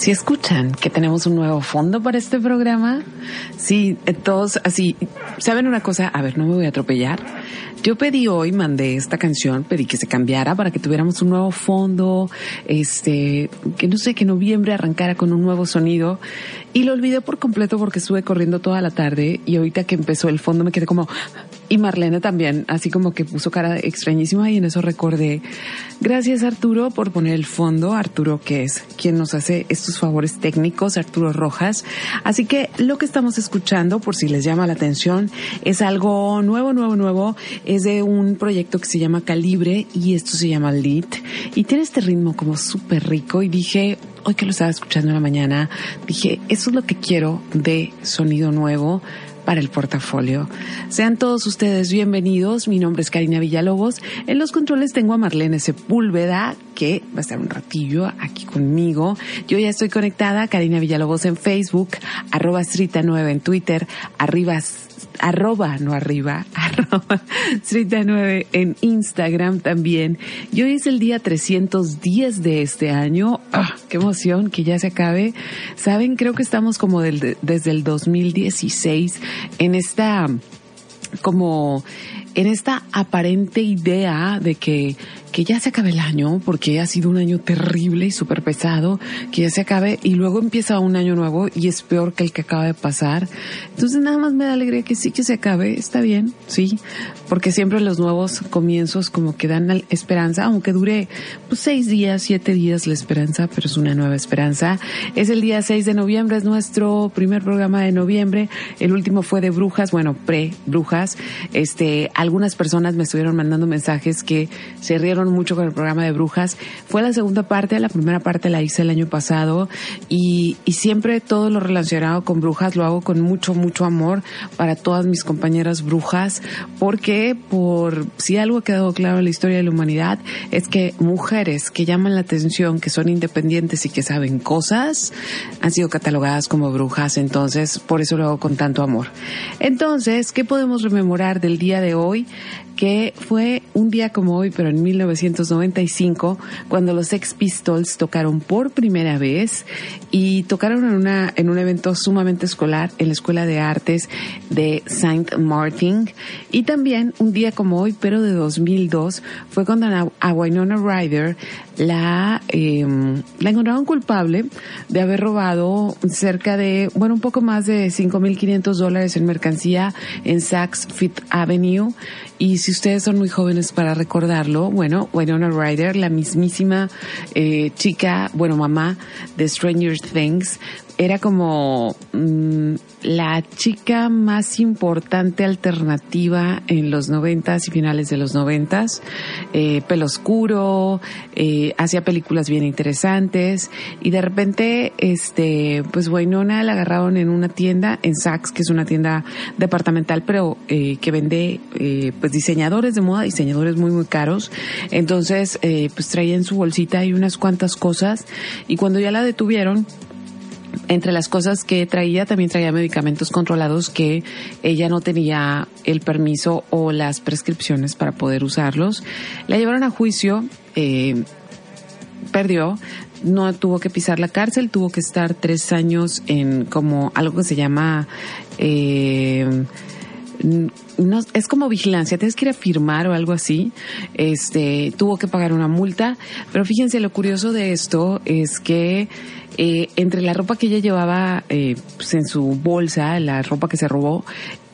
Si escuchan que tenemos un nuevo fondo para este programa, sí, todos así, ¿saben una cosa? A ver, no me voy a atropellar. Yo pedí hoy, mandé esta canción, pedí que se cambiara para que tuviéramos un nuevo fondo, este, que no sé, que noviembre arrancara con un nuevo sonido. Y lo olvidé por completo porque estuve corriendo toda la tarde y ahorita que empezó el fondo me quedé como, y Marlene también, así como que puso cara extrañísima y en eso recordé. Gracias Arturo por poner el fondo. Arturo que es quien nos hace estos favores técnicos, Arturo Rojas. Así que lo que estamos escuchando, por si les llama la atención, es algo nuevo, nuevo, nuevo. Es de un proyecto que se llama Calibre y esto se llama Lead. Y tiene este ritmo como súper rico y dije, hoy que lo estaba escuchando en la mañana, dije, eso es lo que quiero de sonido nuevo para el portafolio. Sean todos ustedes bienvenidos. Mi nombre es Karina Villalobos. En los controles tengo a Marlene Sepúlveda, que va a estar un ratillo aquí conmigo. Yo ya estoy conectada, Karina Villalobos en Facebook, arroba Strita 9 en Twitter, arriba arroba, no arriba, arroba, 9 en Instagram también. Y hoy es el día 310 de este año. ¡Ah, qué emoción que ya se acabe! Saben, creo que estamos como desde el 2016 en esta, como, en esta aparente idea de que que ya se acabe el año, porque ha sido un año terrible y súper pesado, que ya se acabe y luego empieza un año nuevo y es peor que el que acaba de pasar. Entonces nada más me da alegría que sí que se acabe, está bien, sí, porque siempre los nuevos comienzos como que dan esperanza, aunque dure pues seis días, siete días la esperanza, pero es una nueva esperanza. Es el día 6 de noviembre, es nuestro primer programa de noviembre, el último fue de brujas, bueno, pre-brujas, este, algunas personas me estuvieron mandando mensajes que se rieron mucho con el programa de brujas. Fue la segunda parte, la primera parte la hice el año pasado y, y siempre todo lo relacionado con brujas lo hago con mucho, mucho amor para todas mis compañeras brujas, porque por si algo ha quedado claro en la historia de la humanidad es que mujeres que llaman la atención, que son independientes y que saben cosas, han sido catalogadas como brujas, entonces por eso lo hago con tanto amor. Entonces, ¿qué podemos rememorar del día de hoy? Que fue un día como hoy, pero en 1995, cuando los Sex Pistols tocaron por primera vez y tocaron en, una, en un evento sumamente escolar en la Escuela de Artes de Saint Martin. Y también un día como hoy, pero de 2002, fue cuando a Winona Ryder la, eh, la encontraron culpable de haber robado cerca de, bueno, un poco más de 5.500 dólares en mercancía en Saks Fifth Avenue. Y si ustedes son muy jóvenes para recordarlo, bueno, Winona Ryder, la mismísima eh, chica, bueno, mamá de Stranger Things, era como mm, la chica más importante alternativa en los noventas y finales de los noventas, eh, pelo oscuro, eh, hacía películas bien interesantes. Y de repente, este, pues Waynona la agarraron en una tienda en Saks, que es una tienda departamental, pero eh, que vende, eh, pues diseñadores de moda, diseñadores muy muy caros. Entonces, eh, pues traía en su bolsita y unas cuantas cosas. Y cuando ya la detuvieron entre las cosas que traía, también traía medicamentos controlados que ella no tenía el permiso o las prescripciones para poder usarlos. La llevaron a juicio, eh, perdió, no tuvo que pisar la cárcel, tuvo que estar tres años en como algo que se llama... Eh, no, es como vigilancia, tienes que ir a firmar o algo así. Este, tuvo que pagar una multa, pero fíjense, lo curioso de esto es que eh, entre la ropa que ella llevaba eh, pues en su bolsa, la ropa que se robó,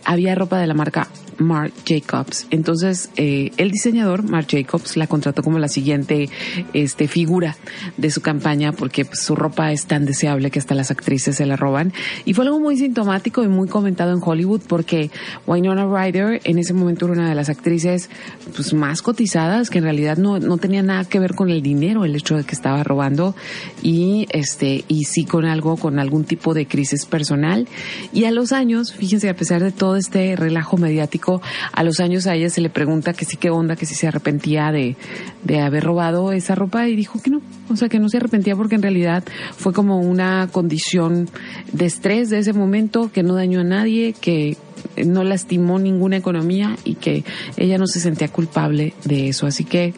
había ropa de la marca Marc Jacobs. Entonces, eh, el diseñador, Marc Jacobs, la contrató como la siguiente este, figura de su campaña porque pues, su ropa es tan deseable que hasta las actrices se la roban. Y fue algo muy sintomático y muy comentado en Hollywood porque Winona Ryder en ese momento era una de las actrices pues, más cotizadas que en realidad no, no tenía nada que ver con el dinero, el hecho de que estaba robando y, este, y sí con algo, con algún tipo de crisis personal. Y a los años, fíjense, a pesar de todo este relajo mediático, a los años a ella se le pregunta que sí, qué onda, que si se arrepentía de, de haber robado esa ropa y dijo que no, o sea, que no se arrepentía porque en realidad fue como una condición de estrés de ese momento que no dañó a nadie, que no lastimó ninguna economía y que ella no se sentía culpable de eso. Así que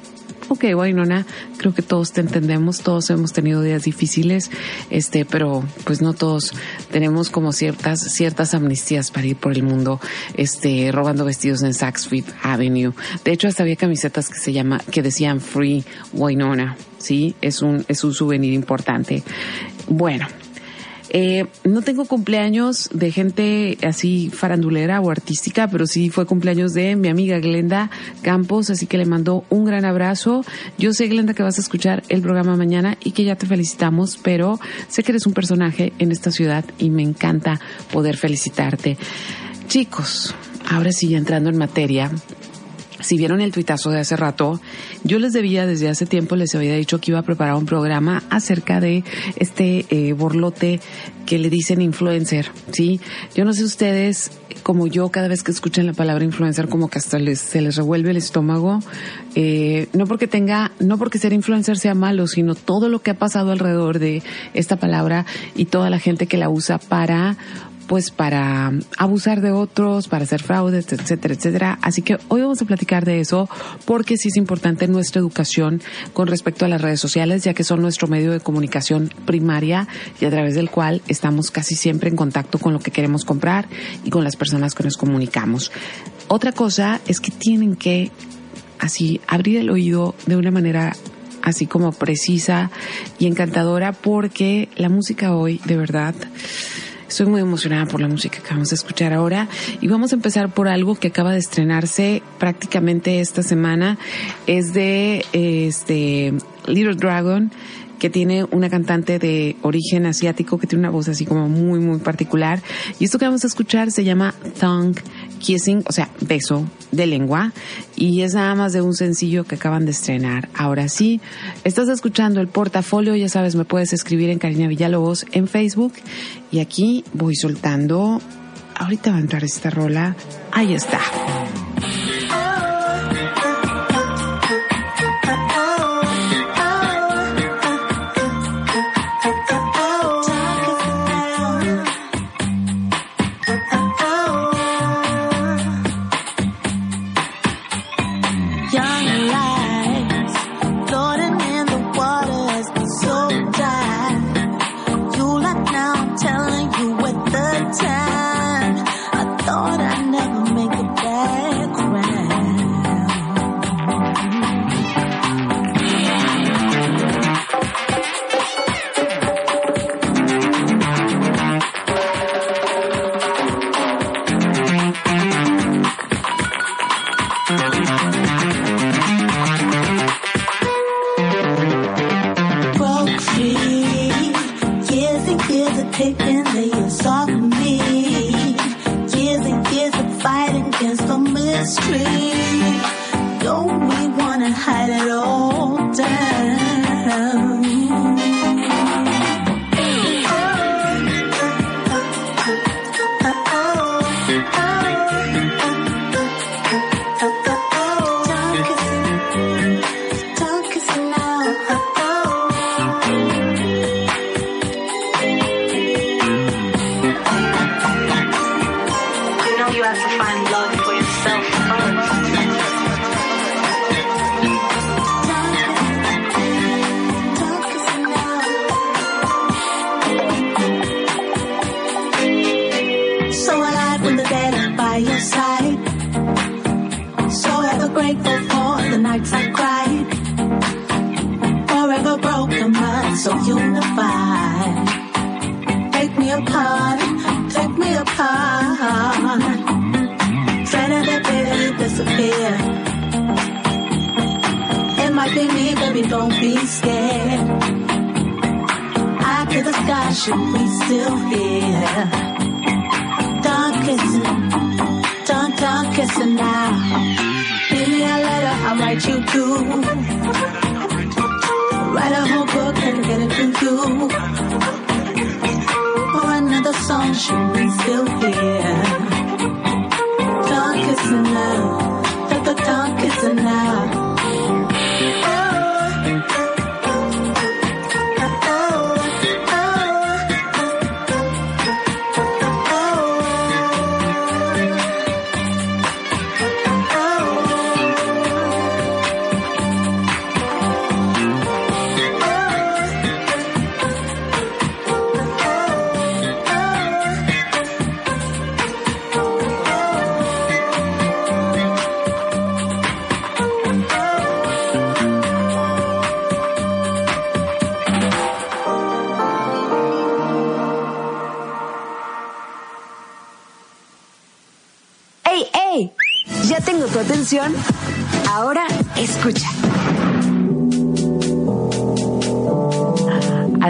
ok, nada, creo que todos te entendemos, todos hemos tenido días difíciles, este, pero pues no todos tenemos como ciertas, ciertas amnistías para ir por el mundo, este, robando vestidos en Saks Fifth Avenue. De hecho, hasta había camisetas que se llama, que decían Free Wainona, sí, es un, es un souvenir importante. Bueno, eh, no tengo cumpleaños de gente así farandulera o artística, pero sí fue cumpleaños de mi amiga Glenda Campos, así que le mando un gran abrazo. Yo sé, Glenda, que vas a escuchar el programa mañana y que ya te felicitamos, pero sé que eres un personaje en esta ciudad y me encanta poder felicitarte. Chicos, ahora sí, entrando en materia, si vieron el tuitazo de hace rato, yo les debía desde hace tiempo, les había dicho que iba a preparar un programa acerca de este eh, borlote que le dicen influencer, ¿sí? Yo no sé ustedes, como yo, cada vez que escuchan la palabra influencer, como que hasta les, se les revuelve el estómago. Eh, no porque tenga, no porque ser influencer sea malo, sino todo lo que ha pasado alrededor de esta palabra y toda la gente que la usa para pues para abusar de otros, para hacer fraudes, etcétera, etcétera. Así que hoy vamos a platicar de eso porque sí es importante nuestra educación con respecto a las redes sociales, ya que son nuestro medio de comunicación primaria y a través del cual estamos casi siempre en contacto con lo que queremos comprar y con las personas que nos comunicamos. Otra cosa es que tienen que así abrir el oído de una manera así como precisa y encantadora porque la música hoy de verdad Estoy muy emocionada por la música que vamos a escuchar ahora y vamos a empezar por algo que acaba de estrenarse prácticamente esta semana. Es de este Little Dragon que tiene una cantante de origen asiático que tiene una voz así como muy, muy particular. Y esto que vamos a escuchar se llama Tongue Kissing, o sea, beso de lengua. Y es nada más de un sencillo que acaban de estrenar. Ahora sí, estás escuchando el portafolio, ya sabes, me puedes escribir en Karina Villalobos en Facebook. Y aquí voy soltando. Ahorita va a entrar esta rola. Ahí está.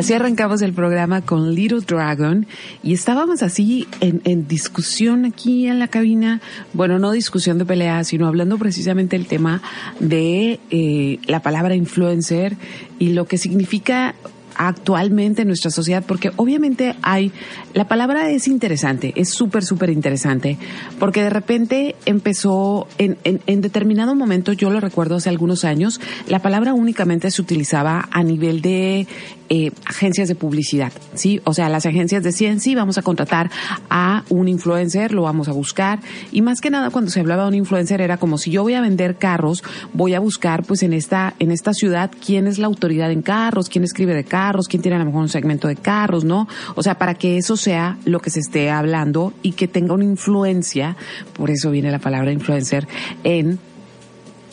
Así arrancamos el programa con Little Dragon y estábamos así en, discusión aquí en la cabina, bueno, no discusión de pelea, sino hablando precisamente del tema de eh, la palabra influencer y lo que significa actualmente en nuestra sociedad, porque obviamente hay, la palabra es interesante, es súper, súper interesante, porque de repente empezó, en, en, determinado momento, yo lo recuerdo hace algunos años, la palabra únicamente se utilizaba a nivel de eh, agencias de publicidad, ¿sí? O sea, las agencias decían, sí, vamos a contratar a un influencer, lo vamos a buscar. Y más que nada, cuando se hablaba de un influencer, era como si yo voy a vender carros, voy a buscar, pues, en esta, en esta ciudad, quién es la autoridad en carros, quién escribe de carros, quién tiene a lo mejor un segmento de carros, ¿no? O sea, para que eso sea lo que se esté hablando y que tenga una influencia, por eso viene la palabra influencer, en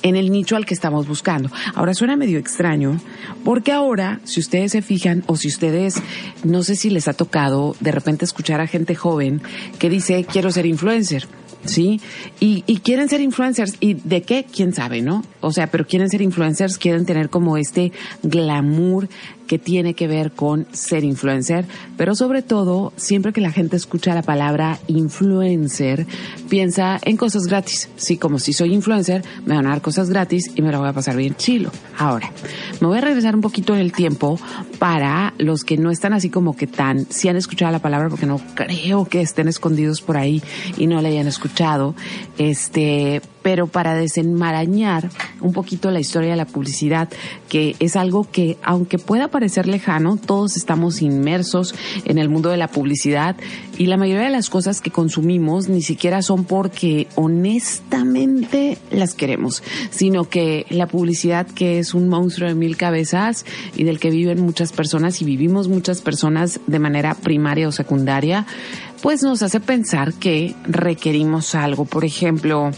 en el nicho al que estamos buscando. Ahora suena medio extraño, porque ahora, si ustedes se fijan, o si ustedes, no sé si les ha tocado de repente escuchar a gente joven que dice, quiero ser influencer. ¿sí? Y, quieren ser influencers. ¿Y de qué? ¿Quién sabe, no? O sea, pero quieren ser influencers, quieren tener como este glamour que tiene que ver con ser influencer, pero sobre todo, siempre que la gente escucha la palabra influencer, piensa en cosas gratis. Sí, como si soy influencer, me van a dar cosas gratis y me lo voy a pasar bien chilo. Ahora, me voy a regresar un poquito en el tiempo para los que no están así como que tan, si han escuchado la palabra, porque no creo que estén escondidos por ahí y no la hayan escuchado, este, pero para desenmarañar un poquito la historia de la publicidad, que es algo que, aunque pueda parecer lejano, todos estamos inmersos en el mundo de la publicidad y la mayoría de las cosas que consumimos ni siquiera son porque honestamente las queremos, sino que la publicidad que es un monstruo de mil cabezas y del que viven muchas personas y vivimos muchas personas de manera primaria o secundaria, pues nos hace pensar que requerimos algo. Por ejemplo,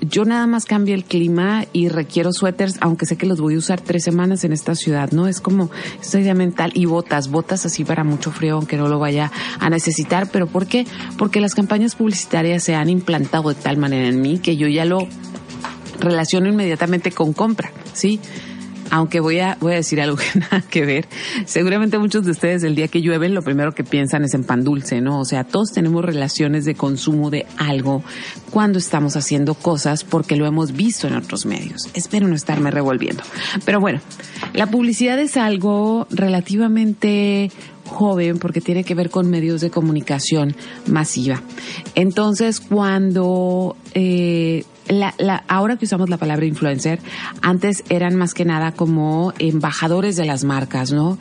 yo nada más cambio el clima y requiero suéteres, aunque sé que los voy a usar tres semanas en esta ciudad, ¿no? Es como esta idea mental y botas, botas así para mucho frío, aunque no lo vaya a necesitar. ¿Pero por qué? Porque las campañas publicitarias se han implantado de tal manera en mí que yo ya lo relaciono inmediatamente con compra, ¿sí? Aunque voy a, voy a decir algo que nada que ver. Seguramente muchos de ustedes el día que llueven lo primero que piensan es en pan dulce, ¿no? O sea, todos tenemos relaciones de consumo de algo cuando estamos haciendo cosas porque lo hemos visto en otros medios. Espero no estarme revolviendo. Pero bueno, la publicidad es algo relativamente joven porque tiene que ver con medios de comunicación masiva. Entonces, cuando eh, la, la, ahora que usamos la palabra influencer, antes eran más que nada como embajadores de las marcas, ¿no?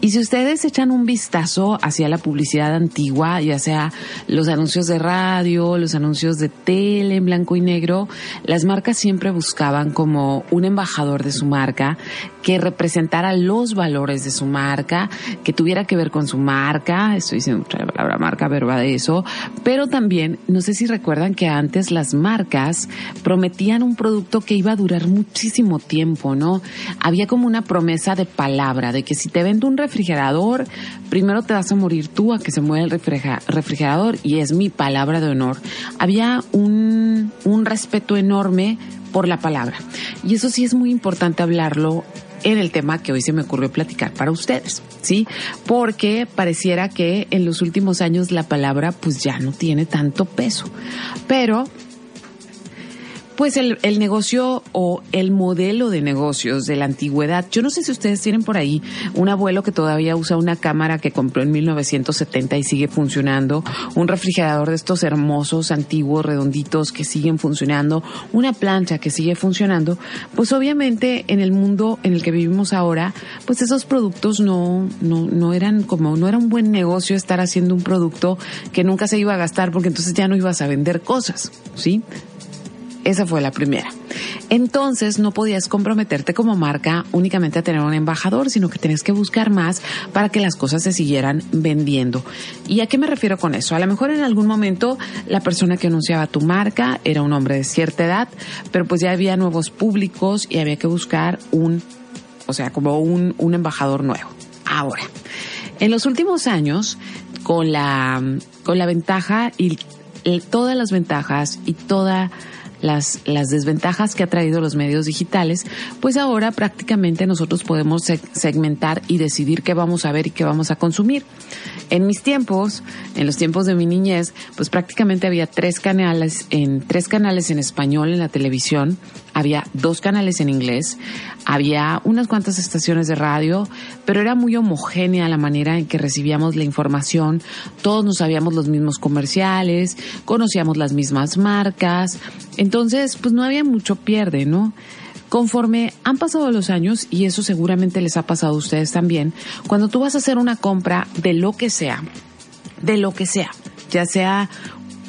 Y si ustedes echan un vistazo hacia la publicidad antigua, ya sea los anuncios de radio, los anuncios de tele en blanco y negro, las marcas siempre buscaban como un embajador de su marca que representara los valores de su marca, que tuviera que ver con su marca, estoy diciendo la palabra marca, verba de eso, pero también, no sé si recuerdan que antes las marcas prometían un producto que iba a durar muchísimo tiempo, ¿no? Había como una promesa de palabra, de que si te vendo un refrigerador, primero te vas a morir tú a que se mueva el refrigerador y es mi palabra de honor. Había un, un respeto enorme por la palabra. Y eso sí es muy importante hablarlo en el tema que hoy se me ocurrió platicar para ustedes, ¿sí? Porque pareciera que en los últimos años la palabra pues ya no tiene tanto peso. Pero pues el, el, negocio o el modelo de negocios de la antigüedad. Yo no sé si ustedes tienen por ahí un abuelo que todavía usa una cámara que compró en 1970 y sigue funcionando, un refrigerador de estos hermosos, antiguos, redonditos que siguen funcionando, una plancha que sigue funcionando. Pues obviamente en el mundo en el que vivimos ahora, pues esos productos no, no, no eran como, no era un buen negocio estar haciendo un producto que nunca se iba a gastar porque entonces ya no ibas a vender cosas, ¿sí? Esa fue la primera. Entonces no podías comprometerte como marca únicamente a tener un embajador, sino que tenías que buscar más para que las cosas se siguieran vendiendo. ¿Y a qué me refiero con eso? A lo mejor en algún momento la persona que anunciaba tu marca era un hombre de cierta edad, pero pues ya había nuevos públicos y había que buscar un, o sea, como un, un embajador nuevo. Ahora, en los últimos años, con la, con la ventaja y todas las ventajas y toda las, las desventajas que ha traído los medios digitales, pues ahora prácticamente nosotros podemos segmentar y decidir qué vamos a ver y qué vamos a consumir. En mis tiempos, en los tiempos de mi niñez, pues prácticamente había tres canales en tres canales en español en la televisión, había dos canales en inglés, había unas cuantas estaciones de radio, pero era muy homogénea la manera en que recibíamos la información, todos nos sabíamos los mismos comerciales, conocíamos las mismas marcas, entonces pues no había mucho pierde, ¿no? Conforme han pasado los años, y eso seguramente les ha pasado a ustedes también, cuando tú vas a hacer una compra de lo que sea, de lo que sea, ya sea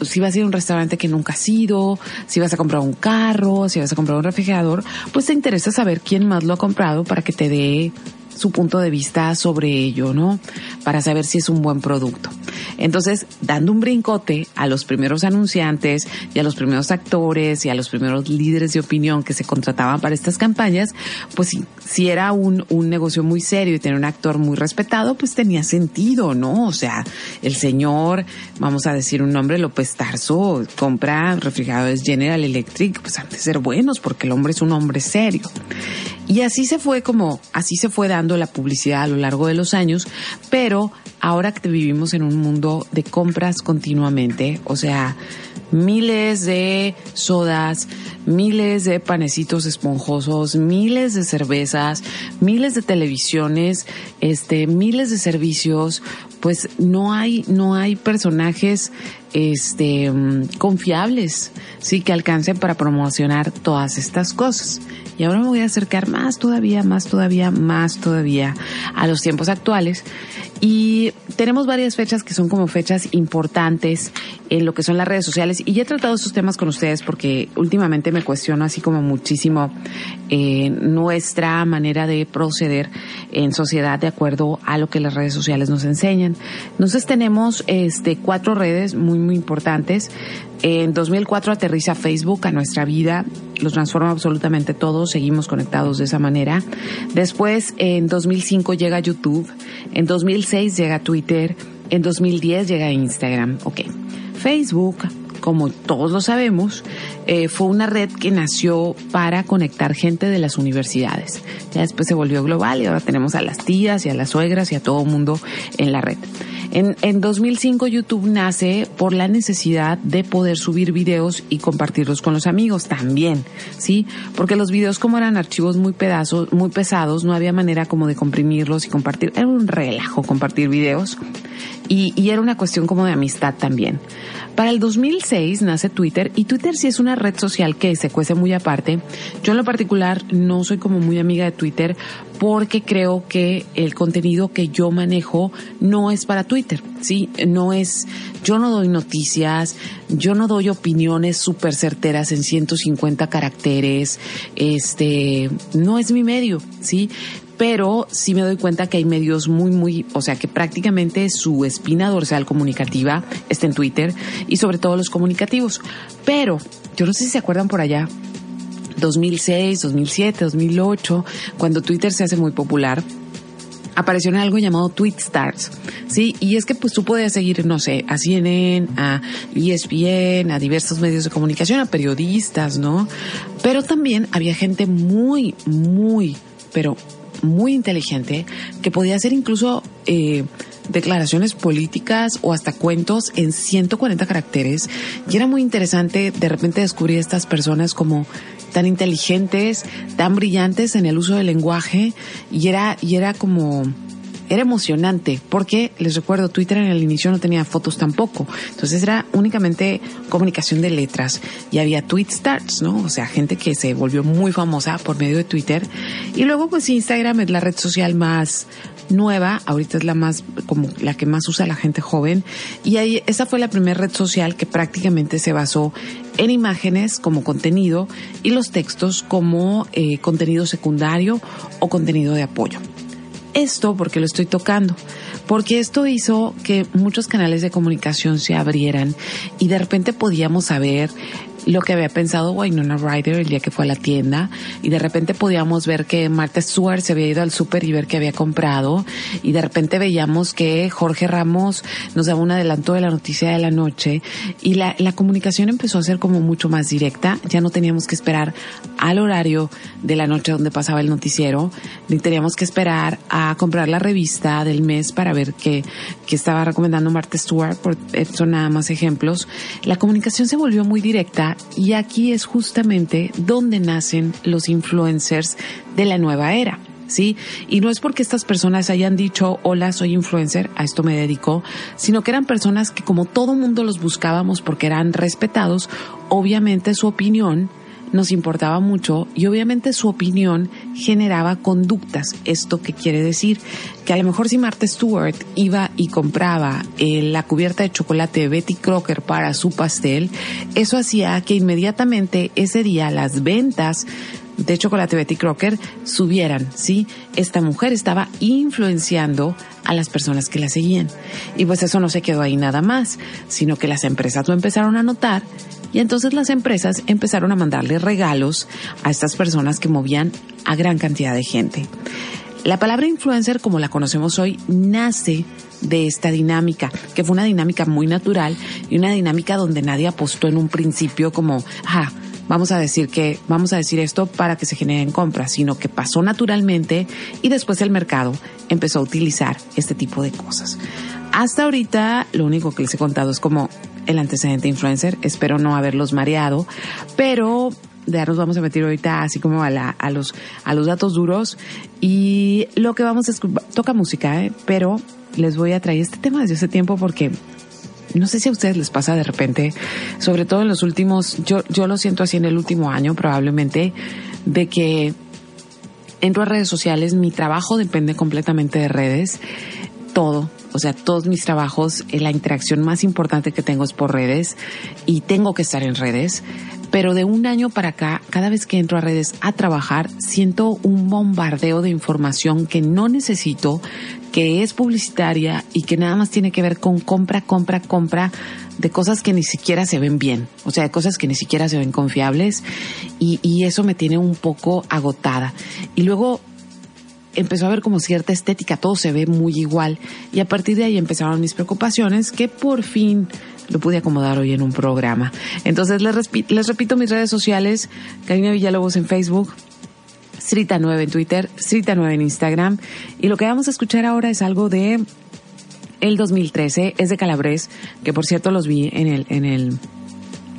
si vas a ir a un restaurante que nunca has ido, si vas a comprar un carro, si vas a comprar un refrigerador, pues te interesa saber quién más lo ha comprado para que te dé su punto de vista sobre ello, ¿no? Para saber si es un buen producto. Entonces, dando un brincote a los primeros anunciantes y a los primeros actores y a los primeros líderes de opinión que se contrataban para estas campañas, pues si, si era un, un negocio muy serio y tener un actor muy respetado, pues tenía sentido, ¿no? O sea, el señor, vamos a decir un nombre, López Tarso, compra refrigeradores General Electric, pues han de ser buenos porque el hombre es un hombre serio. Y así se fue como, así se fue dando la publicidad a lo largo de los años, pero ahora que vivimos en un mundo de compras continuamente, o sea, miles de sodas, miles de panecitos esponjosos, miles de cervezas, miles de televisiones, este, miles de servicios, pues no hay, no hay personajes, este, confiables, sí, que alcancen para promocionar todas estas cosas. Y ahora me voy a acercar más todavía, más todavía, más todavía a los tiempos actuales. Y tenemos varias fechas que son como fechas importantes en lo que son las redes sociales. Y ya he tratado estos temas con ustedes porque últimamente me cuestiono así como muchísimo eh, nuestra manera de proceder en sociedad de acuerdo a lo que las redes sociales nos enseñan. Entonces tenemos este cuatro redes muy muy importantes. En 2004 aterriza Facebook a nuestra vida, lo transforma absolutamente todo, seguimos conectados de esa manera. Después, en 2005 llega YouTube, en 2006 llega Twitter, en 2010 llega Instagram. Ok, Facebook, como todos lo sabemos, eh, fue una red que nació para conectar gente de las universidades. Ya después se volvió global y ahora tenemos a las tías y a las suegras y a todo mundo en la red. En, en 2005 YouTube nace por la necesidad de poder subir videos y compartirlos con los amigos también, ¿sí? Porque los videos como eran archivos muy pedazos, muy pesados, no había manera como de comprimirlos y compartir. Era un relajo compartir videos y era una cuestión como de amistad también. Para el 2006 nace Twitter y Twitter sí es una red social que se cuece muy aparte. Yo en lo particular no soy como muy amiga de Twitter porque creo que el contenido que yo manejo no es para Twitter, ¿sí? No es, yo no doy noticias, yo no doy opiniones súper certeras en 150 caracteres, este, no es mi medio, ¿sí? Pero sí me doy cuenta que hay medios muy, muy, o sea, que prácticamente su espina dorsal comunicativa está en Twitter y sobre todo los comunicativos. Pero, yo no sé si se acuerdan por allá, 2006, 2007, 2008, cuando Twitter se hace muy popular, apareció en algo llamado Tweet Stars, ¿sí? Y es que pues tú podías seguir, no sé, a CNN, a ESPN, a diversos medios de comunicación, a periodistas, ¿no? Pero también había gente muy, muy, pero muy inteligente que podía hacer incluso eh, declaraciones políticas o hasta cuentos en 140 caracteres. Y era muy interesante de repente descubrir a estas personas como tan inteligentes, tan brillantes en el uso del lenguaje y era, y era como, era emocionante porque les recuerdo Twitter en el inicio no tenía fotos tampoco. Entonces era únicamente comunicación de letras. Y había tweet starts no o sea gente que se volvió muy famosa por medio de Twitter. Y luego pues Instagram es la red social más nueva, ahorita es la más, como la que más usa la gente joven, y ahí, esa fue la primera red social que prácticamente se basó en imágenes como contenido y los textos como eh, contenido secundario o contenido de apoyo. Esto porque lo estoy tocando, porque esto hizo que muchos canales de comunicación se abrieran y de repente podíamos saber lo que había pensado Wynonna Ryder el día que fue a la tienda y de repente podíamos ver que Martha Stewart se había ido al súper y ver que había comprado y de repente veíamos que Jorge Ramos nos daba un adelanto de la noticia de la noche y la, la comunicación empezó a ser como mucho más directa, ya no teníamos que esperar al horario de la noche donde pasaba el noticiero, ni teníamos que esperar a comprar la revista del mes para ver qué, qué estaba recomendando Martha Stewart, por eso nada más ejemplos. La comunicación se volvió muy directa y aquí es justamente donde nacen los influencers de la nueva era. ¿sí? Y no es porque estas personas hayan dicho, hola, soy influencer, a esto me dedico, sino que eran personas que como todo mundo los buscábamos porque eran respetados, obviamente su opinión nos importaba mucho y obviamente su opinión generaba conductas. ¿Esto qué quiere decir? Que a lo mejor si Martha Stewart iba y compraba eh, la cubierta de chocolate de Betty Crocker para su pastel, eso hacía que inmediatamente ese día las ventas de chocolate Betty Crocker subieran, ¿sí? Esta mujer estaba influenciando a las personas que la seguían. Y pues eso no se quedó ahí nada más, sino que las empresas lo empezaron a notar y entonces las empresas empezaron a mandarle regalos a estas personas que movían a gran cantidad de gente. La palabra influencer, como la conocemos hoy, nace de esta dinámica, que fue una dinámica muy natural y una dinámica donde nadie apostó en un principio como, ah, vamos a decir que, vamos a decir esto para que se generen compras, sino que pasó naturalmente y después el mercado empezó a utilizar este tipo de cosas. Hasta ahorita, lo único que les he contado es como el antecedente influencer. Espero no haberlos mareado, pero ya nos vamos a meter ahorita así como a, la, a, los, a los datos duros. Y lo que vamos a escuchar, toca música, ¿eh? pero les voy a traer este tema desde hace tiempo porque no sé si a ustedes les pasa de repente, sobre todo en los últimos, yo, yo lo siento así en el último año probablemente, de que entro a redes sociales, mi trabajo depende completamente de redes, todo, o sea, todos mis trabajos, eh, la interacción más importante que tengo es por redes y tengo que estar en redes. Pero de un año para acá, cada vez que entro a redes a trabajar, siento un bombardeo de información que no necesito, que es publicitaria y que nada más tiene que ver con compra, compra, compra de cosas que ni siquiera se ven bien, o sea, de cosas que ni siquiera se ven confiables y, y eso me tiene un poco agotada. Y luego empezó a ver como cierta estética, todo se ve muy igual. Y a partir de ahí empezaron mis preocupaciones que por fin lo pude acomodar hoy en un programa. Entonces les, les repito mis redes sociales, Karina Villalobos en Facebook, Srita9 en Twitter, Srita9 en Instagram. Y lo que vamos a escuchar ahora es algo de el 2013, es de Calabres, que por cierto los vi en el, en el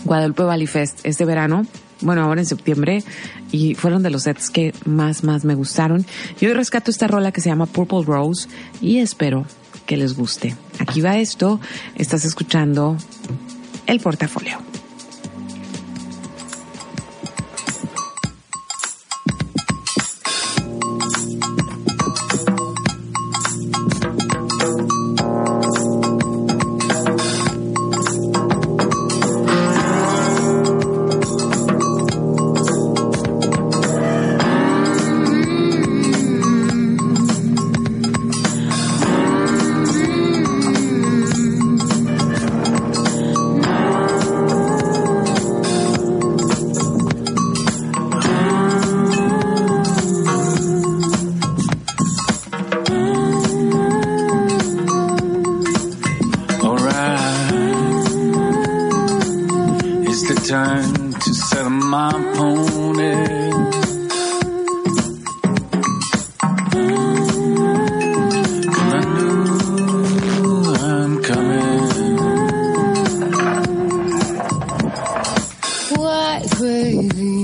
Guadalupe Valley Fest este verano bueno, ahora en septiembre, y fueron de los sets que más, más me gustaron. Y hoy rescato esta rola que se llama Purple Rose y espero que les guste. Aquí va esto, estás escuchando el portafolio. baby.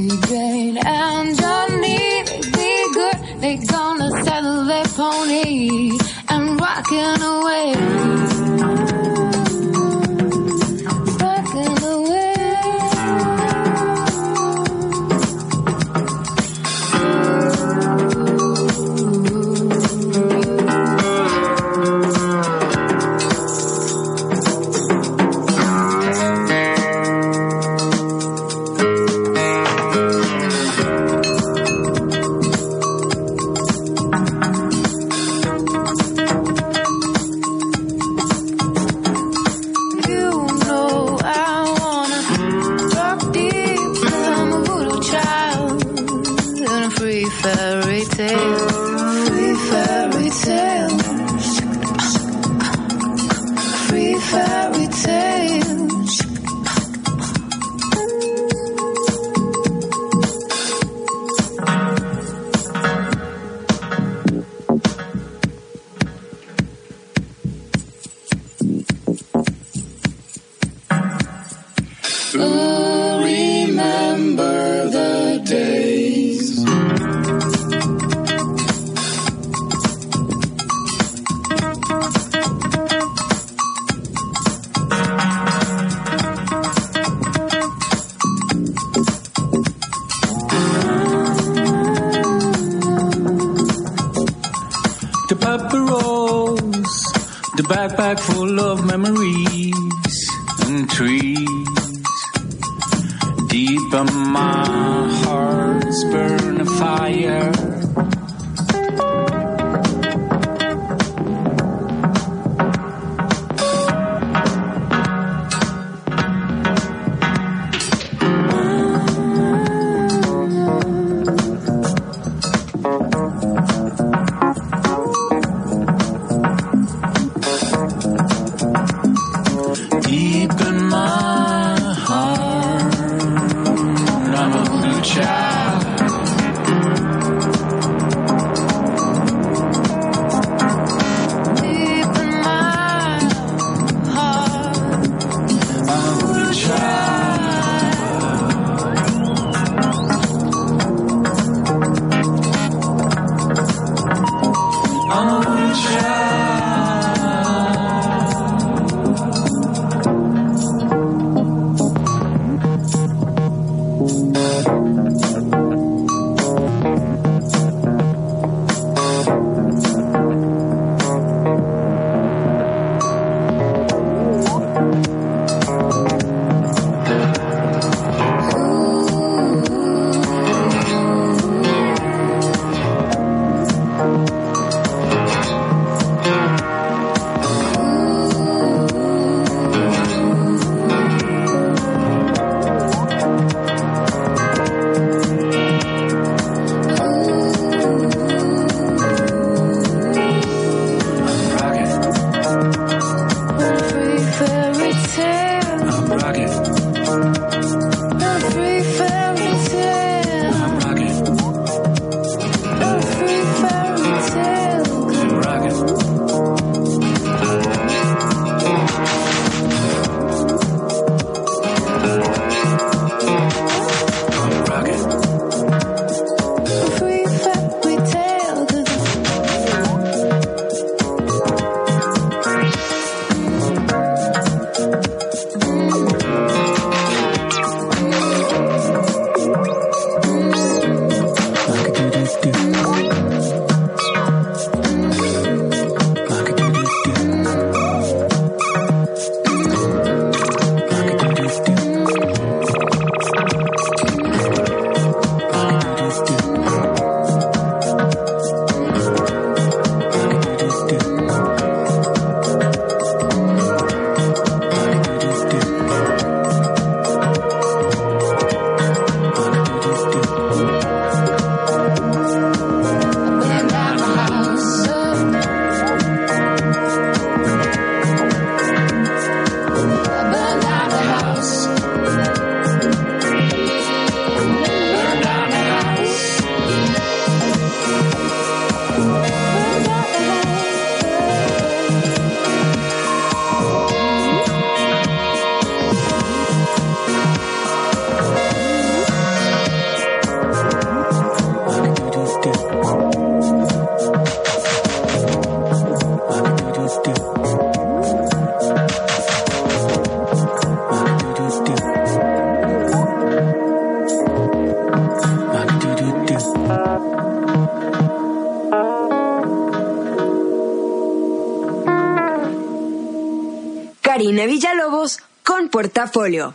Portafolio.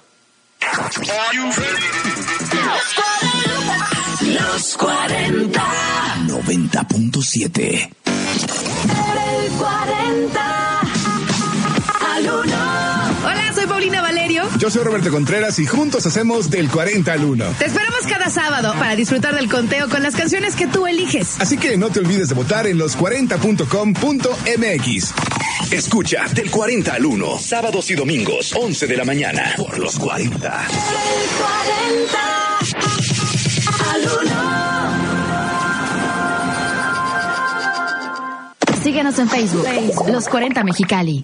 Los 40. 90.7. El 40. Al 1. Hola, soy Paulina Valerio. Yo soy Roberto Contreras y juntos hacemos del 40 al 1. Te esperamos cada sábado para disfrutar del conteo con las canciones que tú eliges. Así que no te olvides de votar en los40.com.mx. Escucha del 40 al 1. Sábados y domingos, 11 de la mañana. Por los 40. El 40. Al 1. Síguenos en Facebook, Los 40 Mexicali.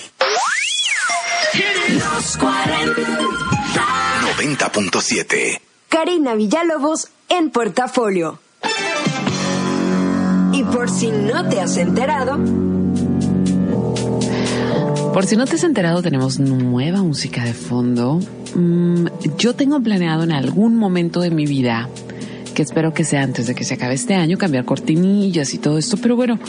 Los 40. 90.7. Karina Villalobos en Portafolio. Y por si no te has enterado, Por si no te has enterado, tenemos nueva música de fondo. Mm, yo tengo planeado en algún momento de mi vida, que espero que sea antes de que se acabe este año, cambiar cortinillas y todo esto, pero bueno,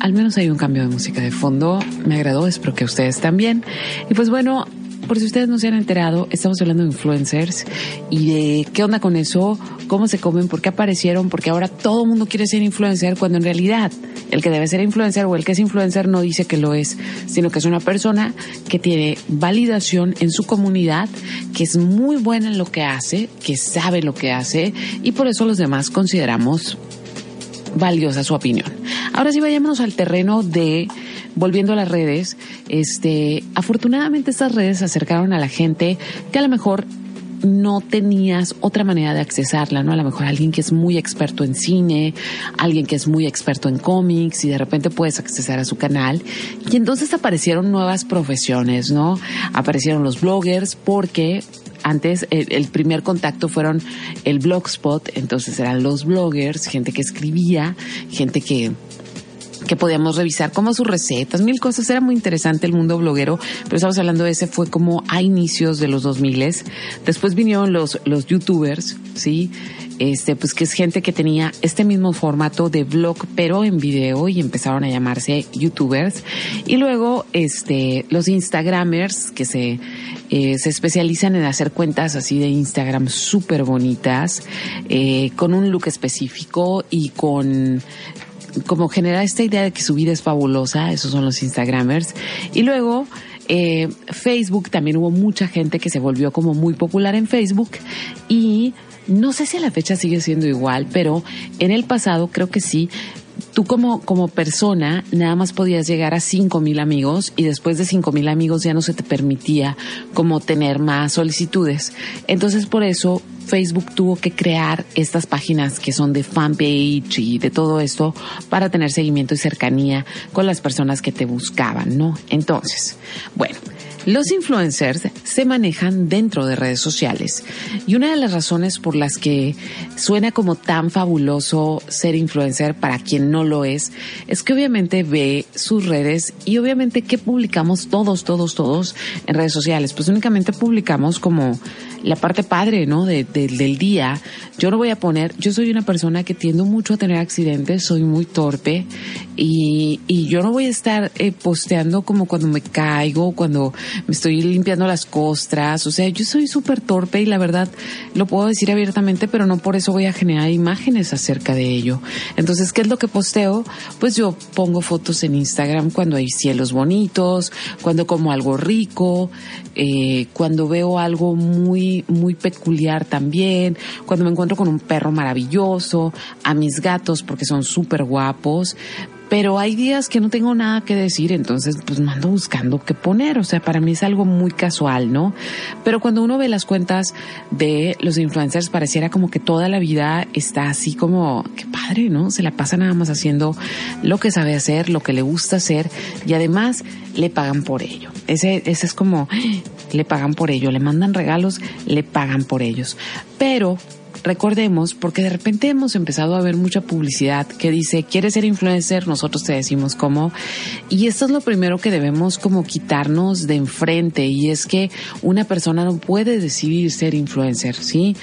al menos hay un cambio de música de fondo. Me agradó, espero que ustedes también. Y pues bueno, por si ustedes no se han enterado, estamos hablando de influencers y de qué onda con eso, cómo se comen, por qué aparecieron, porque ahora todo el mundo quiere ser influencer cuando en realidad el que debe ser influencer o el que es influencer no dice que lo es, sino que es una persona que tiene validación en su comunidad, que es muy buena en lo que hace, que sabe lo que hace y por eso los demás consideramos valiosa su opinión. Ahora sí vayámonos al terreno de volviendo a las redes, este, afortunadamente estas redes acercaron a la gente que a lo mejor no tenías otra manera de accesarla, ¿no? A lo mejor alguien que es muy experto en cine, alguien que es muy experto en cómics y de repente puedes accesar a su canal. Y entonces aparecieron nuevas profesiones, ¿no? Aparecieron los bloggers porque antes el, el primer contacto fueron el blogspot, entonces eran los bloggers, gente que escribía, gente que que podíamos revisar como sus recetas, mil cosas. Era muy interesante el mundo bloguero, pero estamos hablando de ese fue como a inicios de los 2000. Después vinieron los, los youtubers, ¿sí? Este, pues que es gente que tenía este mismo formato de blog, pero en video y empezaron a llamarse youtubers. Y luego, este, los instagramers que se, eh, se especializan en hacer cuentas así de Instagram súper bonitas, eh, con un look específico y con como generar esta idea de que su vida es fabulosa, esos son los Instagramers. Y luego, eh, Facebook, también hubo mucha gente que se volvió como muy popular en Facebook y no sé si a la fecha sigue siendo igual, pero en el pasado creo que sí. Tú como, como persona nada más podías llegar a cinco mil amigos y después de cinco mil amigos ya no se te permitía como tener más solicitudes. Entonces por eso Facebook tuvo que crear estas páginas que son de fanpage y de todo esto para tener seguimiento y cercanía con las personas que te buscaban, ¿no? Entonces, bueno, los influencers se manejan dentro de redes sociales y una de las razones por las que suena como tan fabuloso ser influencer para quien no lo es, es que obviamente ve sus redes y obviamente que publicamos todos, todos, todos en redes sociales. Pues únicamente publicamos como la parte padre, ¿no? De, de- del día. Yo no voy a poner, yo soy una persona que tiendo mucho a tener accidentes, soy muy torpe y, y yo no voy a estar eh, posteando como cuando me caigo, cuando me estoy limpiando las costras, o sea, yo soy súper torpe y la verdad lo puedo decir abiertamente, pero no por eso voy a generar imágenes acerca de ello. Entonces, ¿qué es lo que posteo? Pues yo pongo fotos en Instagram cuando hay cielos bonitos, cuando como algo rico, eh, cuando veo algo muy, muy peculiar también, cuando me encuentro con un perro maravilloso, a mis gatos porque son súper guapos, pero hay días que no tengo nada que decir, entonces pues mando buscando qué poner, o sea, para mí es algo muy casual, ¿no? Pero cuando uno ve las cuentas de los influencers pareciera como que toda la vida está así como, qué padre, ¿no? Se la pasa nada más haciendo lo que sabe hacer, lo que le gusta hacer y además le pagan por ello. Ese, ese es como, le pagan por ello, le mandan regalos, le pagan por ellos. Pero recordemos, porque de repente hemos empezado a ver mucha publicidad que dice, ¿quieres ser influencer? Nosotros te decimos cómo. Y esto es lo primero que debemos como quitarnos de enfrente y es que una persona no puede decidir ser influencer, ¿sí?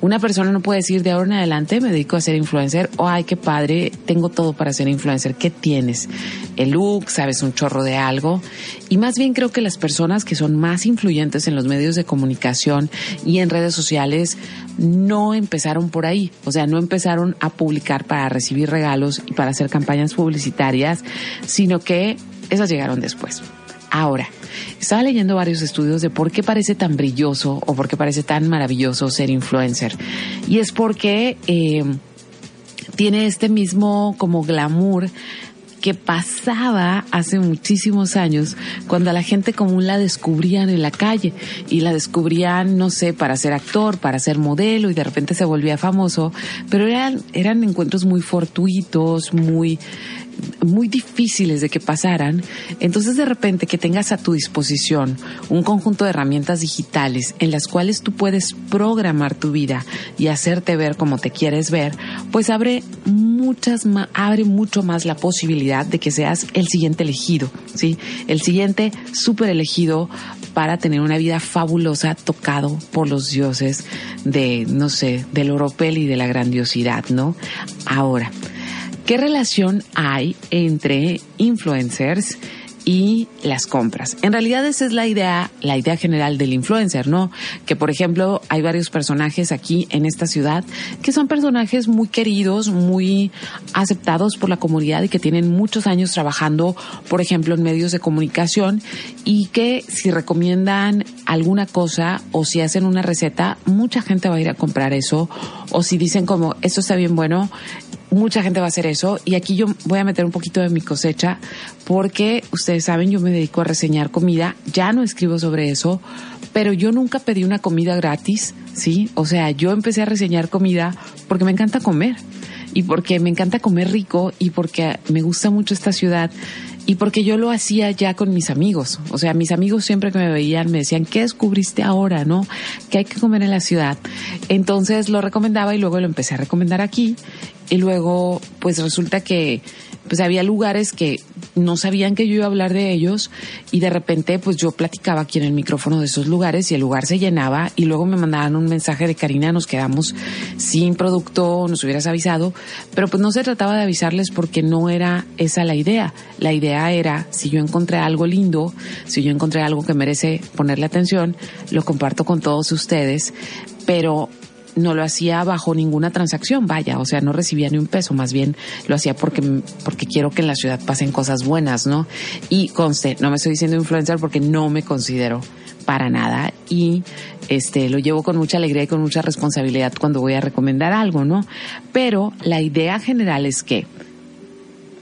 Una persona no puede decir de ahora en adelante me dedico a ser influencer o ay, qué padre, tengo todo para ser influencer. ¿Qué tienes? El look, sabes un chorro de algo. Y más bien creo que las personas que son más influyentes en los medios de comunicación y en redes sociales no empezaron por ahí. O sea, no empezaron a publicar para recibir regalos y para hacer campañas publicitarias, sino que esas llegaron después. Ahora, estaba leyendo varios estudios de por qué parece tan brilloso o por qué parece tan maravilloso ser influencer. Y es porque eh, tiene este mismo como glamour que pasaba hace muchísimos años cuando a la gente común la descubrían en la calle y la descubrían, no sé, para ser actor, para ser modelo y de repente se volvía famoso, pero eran, eran encuentros muy fortuitos, muy muy difíciles de que pasaran, entonces de repente que tengas a tu disposición un conjunto de herramientas digitales en las cuales tú puedes programar tu vida y hacerte ver como te quieres ver, pues abre muchas abre mucho más la posibilidad de que seas el siguiente elegido, ¿sí? El siguiente súper elegido para tener una vida fabulosa tocado por los dioses de, no sé, del oropel y de la grandiosidad, ¿no? Ahora, ¿Qué relación hay entre influencers y las compras. En realidad esa es la idea, la idea general del influencer, ¿no? Que por ejemplo hay varios personajes aquí en esta ciudad que son personajes muy queridos, muy aceptados por la comunidad y que tienen muchos años trabajando, por ejemplo, en medios de comunicación y que si recomiendan alguna cosa o si hacen una receta, mucha gente va a ir a comprar eso o si dicen como esto está bien bueno, mucha gente va a hacer eso y aquí yo voy a meter un poquito de mi cosecha porque ustedes saben, yo me dedico a reseñar comida, ya no escribo sobre eso, pero yo nunca pedí una comida gratis, ¿sí? O sea, yo empecé a reseñar comida porque me encanta comer y porque me encanta comer rico y porque me gusta mucho esta ciudad y porque yo lo hacía ya con mis amigos. O sea, mis amigos siempre que me veían me decían, ¿qué descubriste ahora, no? ¿Qué hay que comer en la ciudad? Entonces lo recomendaba y luego lo empecé a recomendar aquí. Y luego, pues resulta que pues había lugares que no sabían que yo iba a hablar de ellos y de repente pues yo platicaba aquí en el micrófono de esos lugares y el lugar se llenaba y luego me mandaban un mensaje de Karina, nos quedamos sin producto, nos hubieras avisado, pero pues no se trataba de avisarles porque no era esa la idea. La idea era, si yo encontré algo lindo, si yo encontré algo que merece ponerle atención, lo comparto con todos ustedes, pero no lo hacía bajo ninguna transacción, vaya, o sea, no recibía ni un peso, más bien lo hacía porque, porque quiero que en la ciudad pasen cosas buenas, ¿no? Y conste, no me estoy diciendo influencer porque no me considero para nada y este lo llevo con mucha alegría y con mucha responsabilidad cuando voy a recomendar algo, ¿no? Pero la idea general es que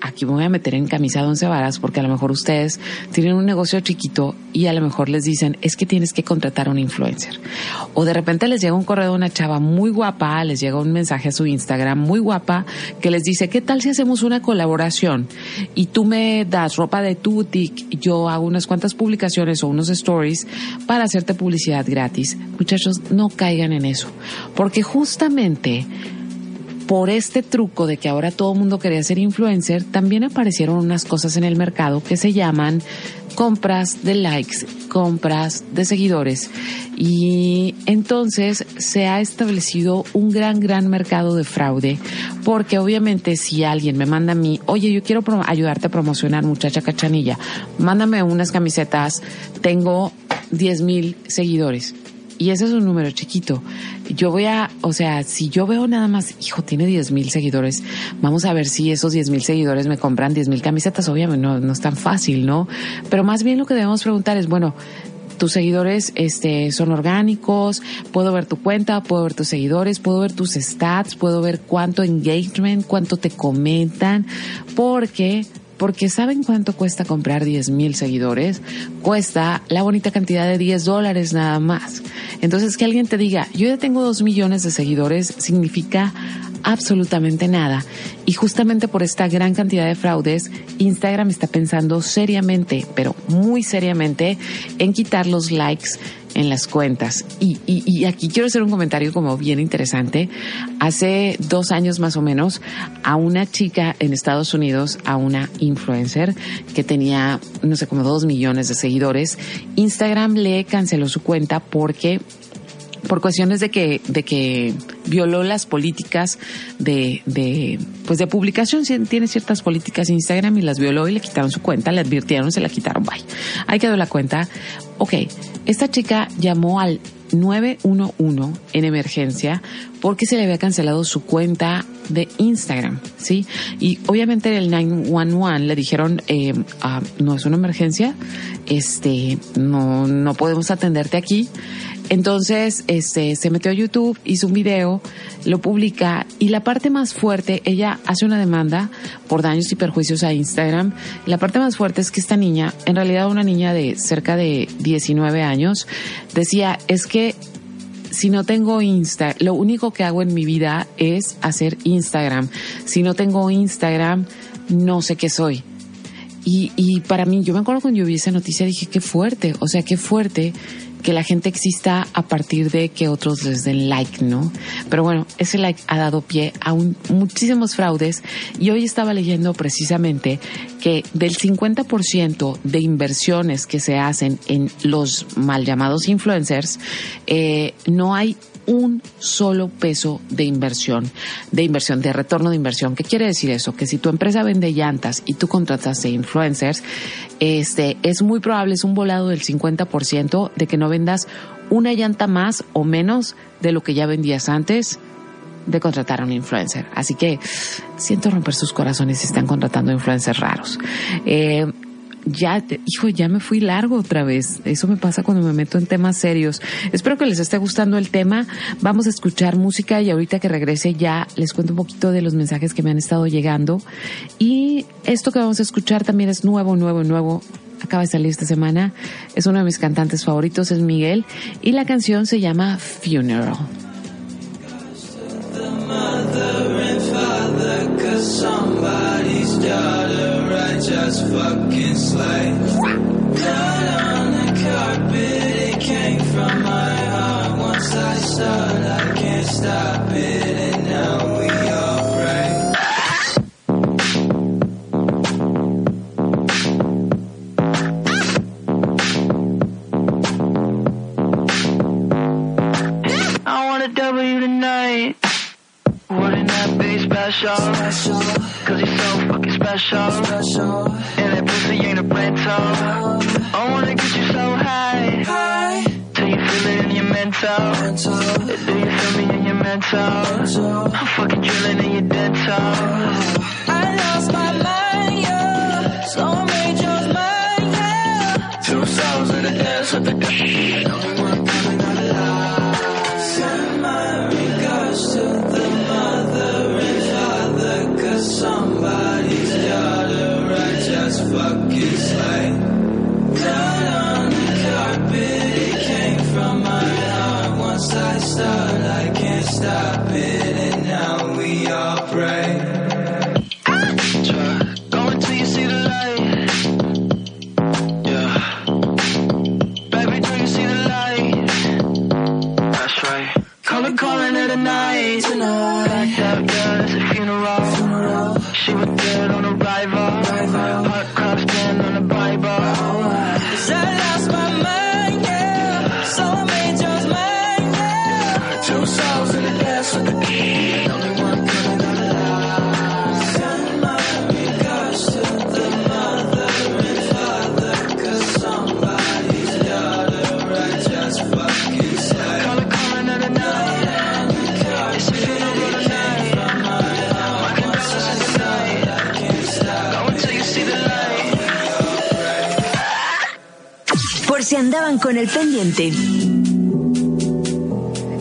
aquí me voy a meter en camisa de once varas porque a lo mejor ustedes tienen un negocio chiquito y a lo mejor les dicen es que tienes que contratar a un influencer. O de repente les llega un correo de una chava muy guapa, les llega un mensaje a su Instagram muy guapa que les dice, ¿qué tal si hacemos una colaboración? Y tú me das ropa de tu boutique, yo hago unas cuantas publicaciones o unos stories para hacerte publicidad gratis. Muchachos, no caigan en eso. Porque justamente por este truco de que ahora todo el mundo quería ser influencer, también aparecieron unas cosas en el mercado que se llaman compras de likes, compras de seguidores. Y entonces se ha establecido un gran, gran mercado de fraude, porque obviamente si alguien me manda a mí, oye, yo quiero ayudarte a promocionar muchacha cachanilla, mándame unas camisetas, tengo 10 mil seguidores y ese es un número chiquito. Yo voy a, o sea, si yo veo nada más, hijo, tiene 10 mil seguidores, vamos a ver si esos 10 mil seguidores me compran 10 mil camisetas. Obviamente no, no es tan fácil, ¿no? Pero más bien lo que debemos preguntar es, bueno, tus seguidores este, son orgánicos, puedo ver tu cuenta, puedo ver tus seguidores, puedo ver tus stats, puedo ver cuánto engagement, cuánto te comentan, porque porque ¿saben cuánto cuesta comprar 10 mil seguidores? Cuesta la bonita cantidad de 10 dólares nada más. Entonces que alguien te diga, yo ya tengo 2 millones de seguidores, significa absolutamente nada. Y justamente por esta gran cantidad de fraudes, Instagram está pensando seriamente, pero muy seriamente, en quitar los likes en las cuentas. Y, y, y, aquí quiero hacer un comentario como bien interesante. Hace dos años más o menos, a una chica en Estados Unidos, a una influencer que tenía, no sé, como dos millones de seguidores, Instagram le canceló su cuenta porque por cuestiones de que, de que violó las políticas de, de, pues de publicación. Tiene ciertas políticas Instagram y las violó y le quitaron su cuenta, le advirtieron, se la quitaron, bye. Ahí quedó la cuenta. Ok, esta chica llamó al 911 en emergencia porque se le había cancelado su cuenta de Instagram, ¿sí? Y obviamente en el 911 le dijeron, eh, ah, no es una emergencia, este, no, no podemos atenderte aquí. Entonces, este, se metió a YouTube, hizo un video, lo publica y la parte más fuerte, ella hace una demanda por daños y perjuicios a Instagram. La parte más fuerte es que esta niña, en realidad una niña de cerca de 19 años, decía, es que si no tengo Insta, lo único que hago en mi vida es hacer Instagram. Si no tengo Instagram, no sé qué soy. Y, y para mí, yo me acuerdo cuando yo vi esa noticia, dije, qué fuerte, o sea, qué fuerte que la gente exista a partir de que otros les den like, ¿no? Pero bueno, ese like ha dado pie a un, muchísimos fraudes y hoy estaba leyendo precisamente que del 50% de inversiones que se hacen en los mal llamados influencers, eh, no hay un solo peso de inversión, de inversión, de retorno de inversión. ¿Qué quiere decir eso? Que si tu empresa vende llantas y tú contratas a influencers, este, es muy probable, es un volado del 50% de que no vendas una llanta más o menos de lo que ya vendías antes de contratar a un influencer. Así que siento romper sus corazones si están contratando influencers raros. Eh, ya, hijo, ya me fui largo otra vez. Eso me pasa cuando me meto en temas serios. Espero que les esté gustando el tema. Vamos a escuchar música y ahorita que regrese ya les cuento un poquito de los mensajes que me han estado llegando. Y esto que vamos a escuchar también es nuevo, nuevo, nuevo. Acaba de salir esta semana. Es uno de mis cantantes favoritos, es Miguel. Y la canción se llama Funeral. Somebody's daughter I just fucking slay. Blood on the carpet, it came from my heart. Once I saw start, I can't stop it, and now we all pray. I want a W tonight. Wouldn't that be special? Cause you're so fucking special. And that pussy ain't a rental. I wanna get you so high. Till you feel it in your mental. Do you feel me in your mental? I'm fucking drilling in your dental. I lost my mind, yeah. So I made yours mine, yeah. Two souls in the dance with the el pendiente.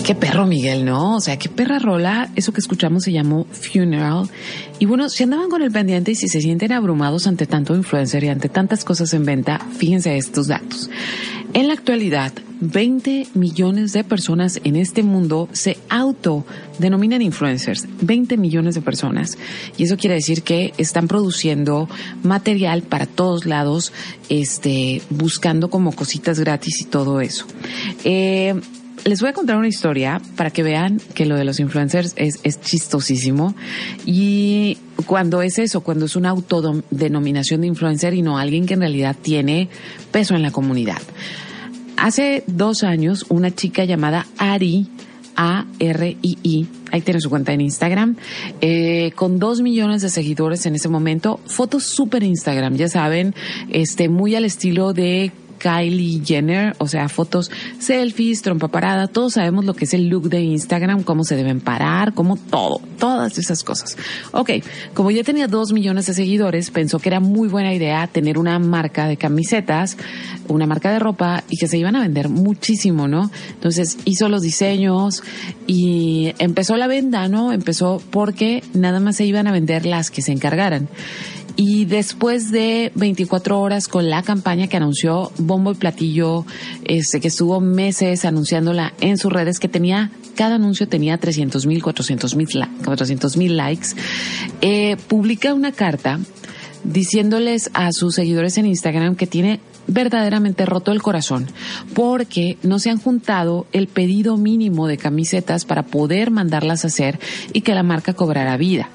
Qué perro, Miguel, ¿no? O sea, qué perra rola. Eso que escuchamos se llamó Funeral. Y bueno, si andaban con el pendiente y si se sienten abrumados ante tanto influencer y ante tantas cosas en venta, fíjense estos datos. En la actualidad, 20 millones de personas en este mundo se autodenominan influencers. 20 millones de personas. Y eso quiere decir que están produciendo material para todos lados, este, buscando como cositas gratis y todo eso. Eh, les voy a contar una historia para que vean que lo de los influencers es, es chistosísimo. Y cuando es eso, cuando es una autodenominación de influencer y no alguien que en realidad tiene peso en la comunidad. Hace dos años, una chica llamada Ari, A-R-I-I, ahí tiene su cuenta en Instagram, eh, con dos millones de seguidores en ese momento, fotos súper Instagram, ya saben, este, muy al estilo de Kylie Jenner, o sea, fotos, selfies, trompa parada, todos sabemos lo que es el look de Instagram, cómo se deben parar, cómo todo, todas esas cosas. Ok, como ya tenía dos millones de seguidores, pensó que era muy buena idea tener una marca de camisetas, una marca de ropa y que se iban a vender muchísimo, ¿no? Entonces hizo los diseños y empezó la venta, ¿no? Empezó porque nada más se iban a vender las que se encargaran. Y después de 24 horas con la campaña que anunció Bombo y Platillo, este, que estuvo meses anunciándola en sus redes, que tenía, cada anuncio tenía 300 mil, 400 mil likes, eh, publica una carta diciéndoles a sus seguidores en Instagram que tiene verdaderamente roto el corazón porque no se han juntado el pedido mínimo de camisetas para poder mandarlas a hacer y que la marca cobrara vida.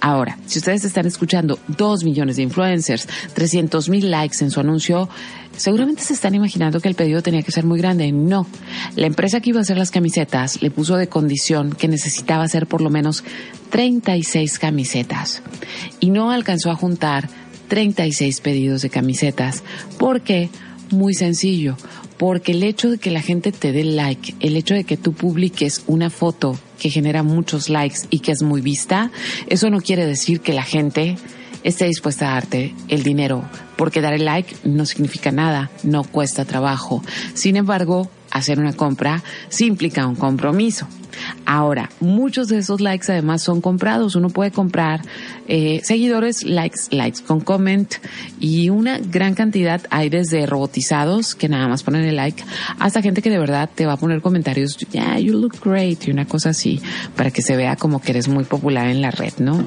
Ahora, si ustedes están escuchando dos millones de influencers, 300 mil likes en su anuncio, seguramente se están imaginando que el pedido tenía que ser muy grande. No. La empresa que iba a hacer las camisetas le puso de condición que necesitaba hacer por lo menos 36 camisetas y no alcanzó a juntar 36 pedidos de camisetas. ¿Por qué? Muy sencillo, porque el hecho de que la gente te dé like, el hecho de que tú publiques una foto que genera muchos likes y que es muy vista, eso no quiere decir que la gente esté dispuesta a darte el dinero, porque dar el like no significa nada, no cuesta trabajo. Sin embargo, hacer una compra sí implica un compromiso. Ahora, muchos de esos likes además son comprados. Uno puede comprar eh, seguidores, likes, likes con comment y una gran cantidad hay desde robotizados que nada más ponen el like hasta gente que de verdad te va a poner comentarios, yeah, you look great y una cosa así para que se vea como que eres muy popular en la red, ¿no?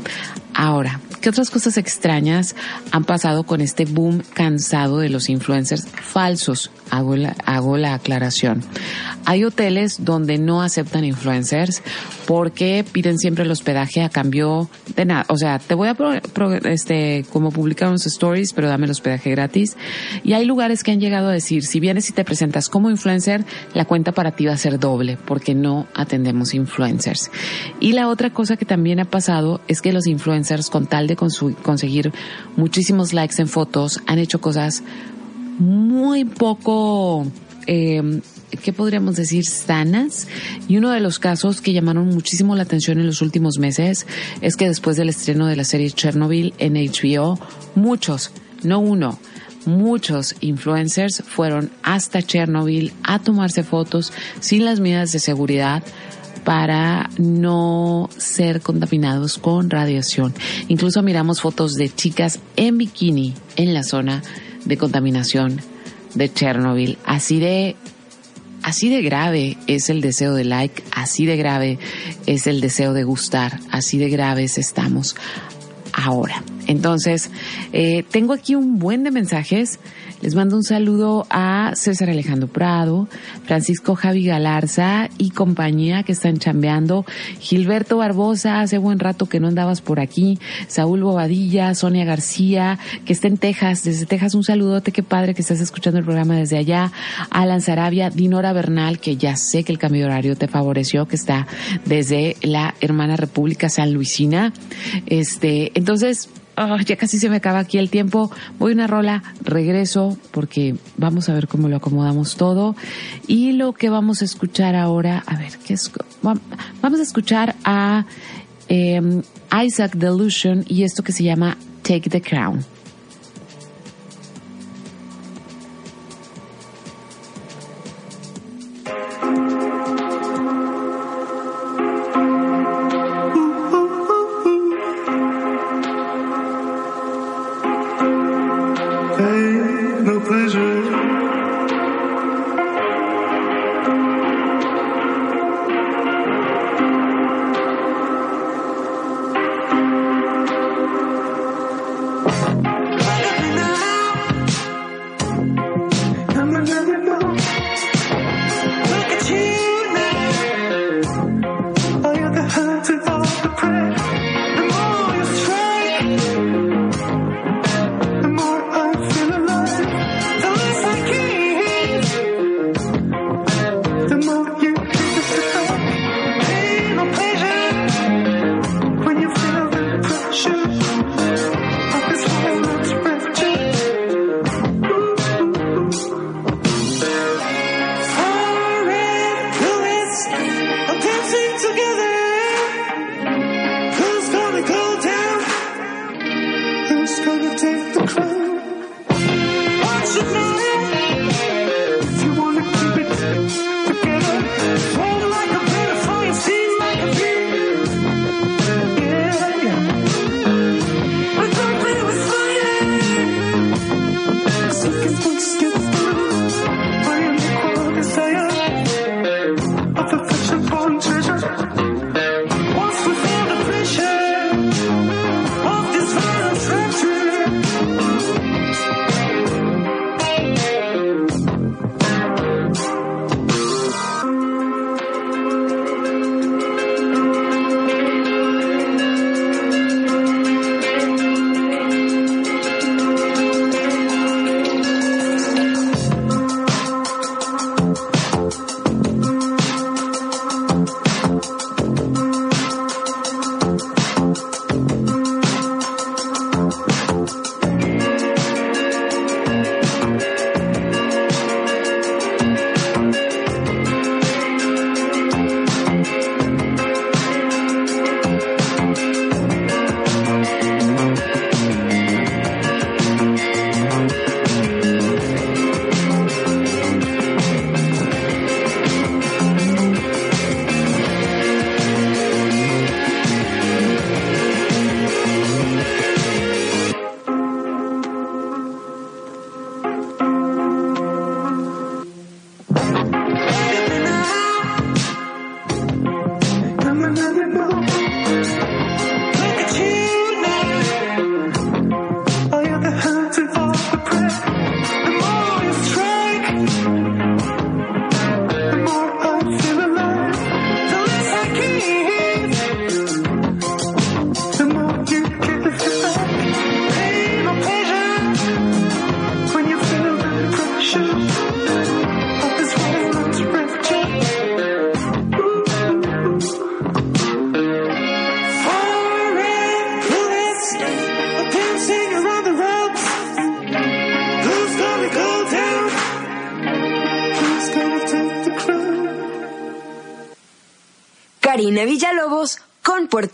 Ahora, ¿qué otras cosas extrañas han pasado con este boom cansado de los influencers falsos? Hago la, hago la aclaración. Hay hoteles donde no aceptan influencers porque piden siempre el hospedaje a cambio de nada. O sea, te voy a, pro, pro, este, como publicar unos stories, pero dame el hospedaje gratis. Y hay lugares que han llegado a decir, si vienes y te presentas como influencer, la cuenta para ti va a ser doble porque no atendemos influencers. Y la otra cosa que también ha pasado es que los influencers, con tal de conseguir muchísimos likes en fotos, han hecho cosas muy poco, eh, ¿qué podríamos decir? Sanas. Y uno de los casos que llamaron muchísimo la atención en los últimos meses es que después del estreno de la serie Chernobyl en HBO, muchos, no uno, muchos influencers fueron hasta Chernobyl a tomarse fotos sin las medidas de seguridad para no ser contaminados con radiación. Incluso miramos fotos de chicas en bikini en la zona de contaminación de Chernobyl. Así de Así de grave es el deseo de like, así de grave es el deseo de gustar, así de graves estamos ahora. Entonces, eh, tengo aquí un buen de mensajes. Les mando un saludo a César Alejandro Prado, Francisco Javi Galarza y compañía que están chambeando, Gilberto Barbosa, hace buen rato que no andabas por aquí, Saúl Bobadilla, Sonia García, que está en Texas, desde Texas un saludote, qué padre que estás escuchando el programa desde allá, Alan Sarabia, Dinora Bernal, que ya sé que el cambio de horario te favoreció, que está desde la hermana República San Luisina. Este, entonces, oh, ya casi se me acaba aquí el tiempo. Voy una rola, regreso porque vamos a ver cómo lo acomodamos todo. Y lo que vamos a escuchar ahora, a ver, ¿qué es? Vamos a escuchar a eh, Isaac Delusion y esto que se llama Take the Crown.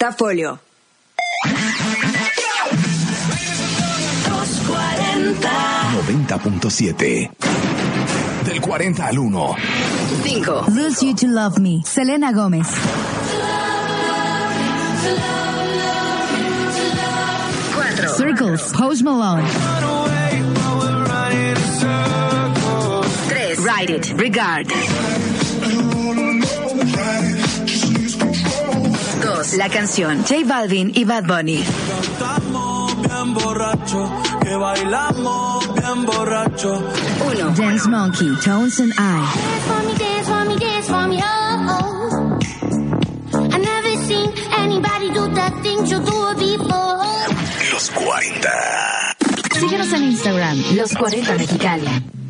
Portafolio. 90.7. Del 40 al 1. 5. Lose You to Love Me, Selena Gómez. 4. Circles, Post Malone. 3. Ride It, Regard. La canción J Balvin y Bad Bunny. bien borracho, que bailamos bien borracho. 1. Dance Monkey, Tones and I. Dance for me, dance for me, dance for me, oh, oh. I never seen anybody do the things you do before. Los 40. Síguenos en Instagram, Los 40 Mexicali.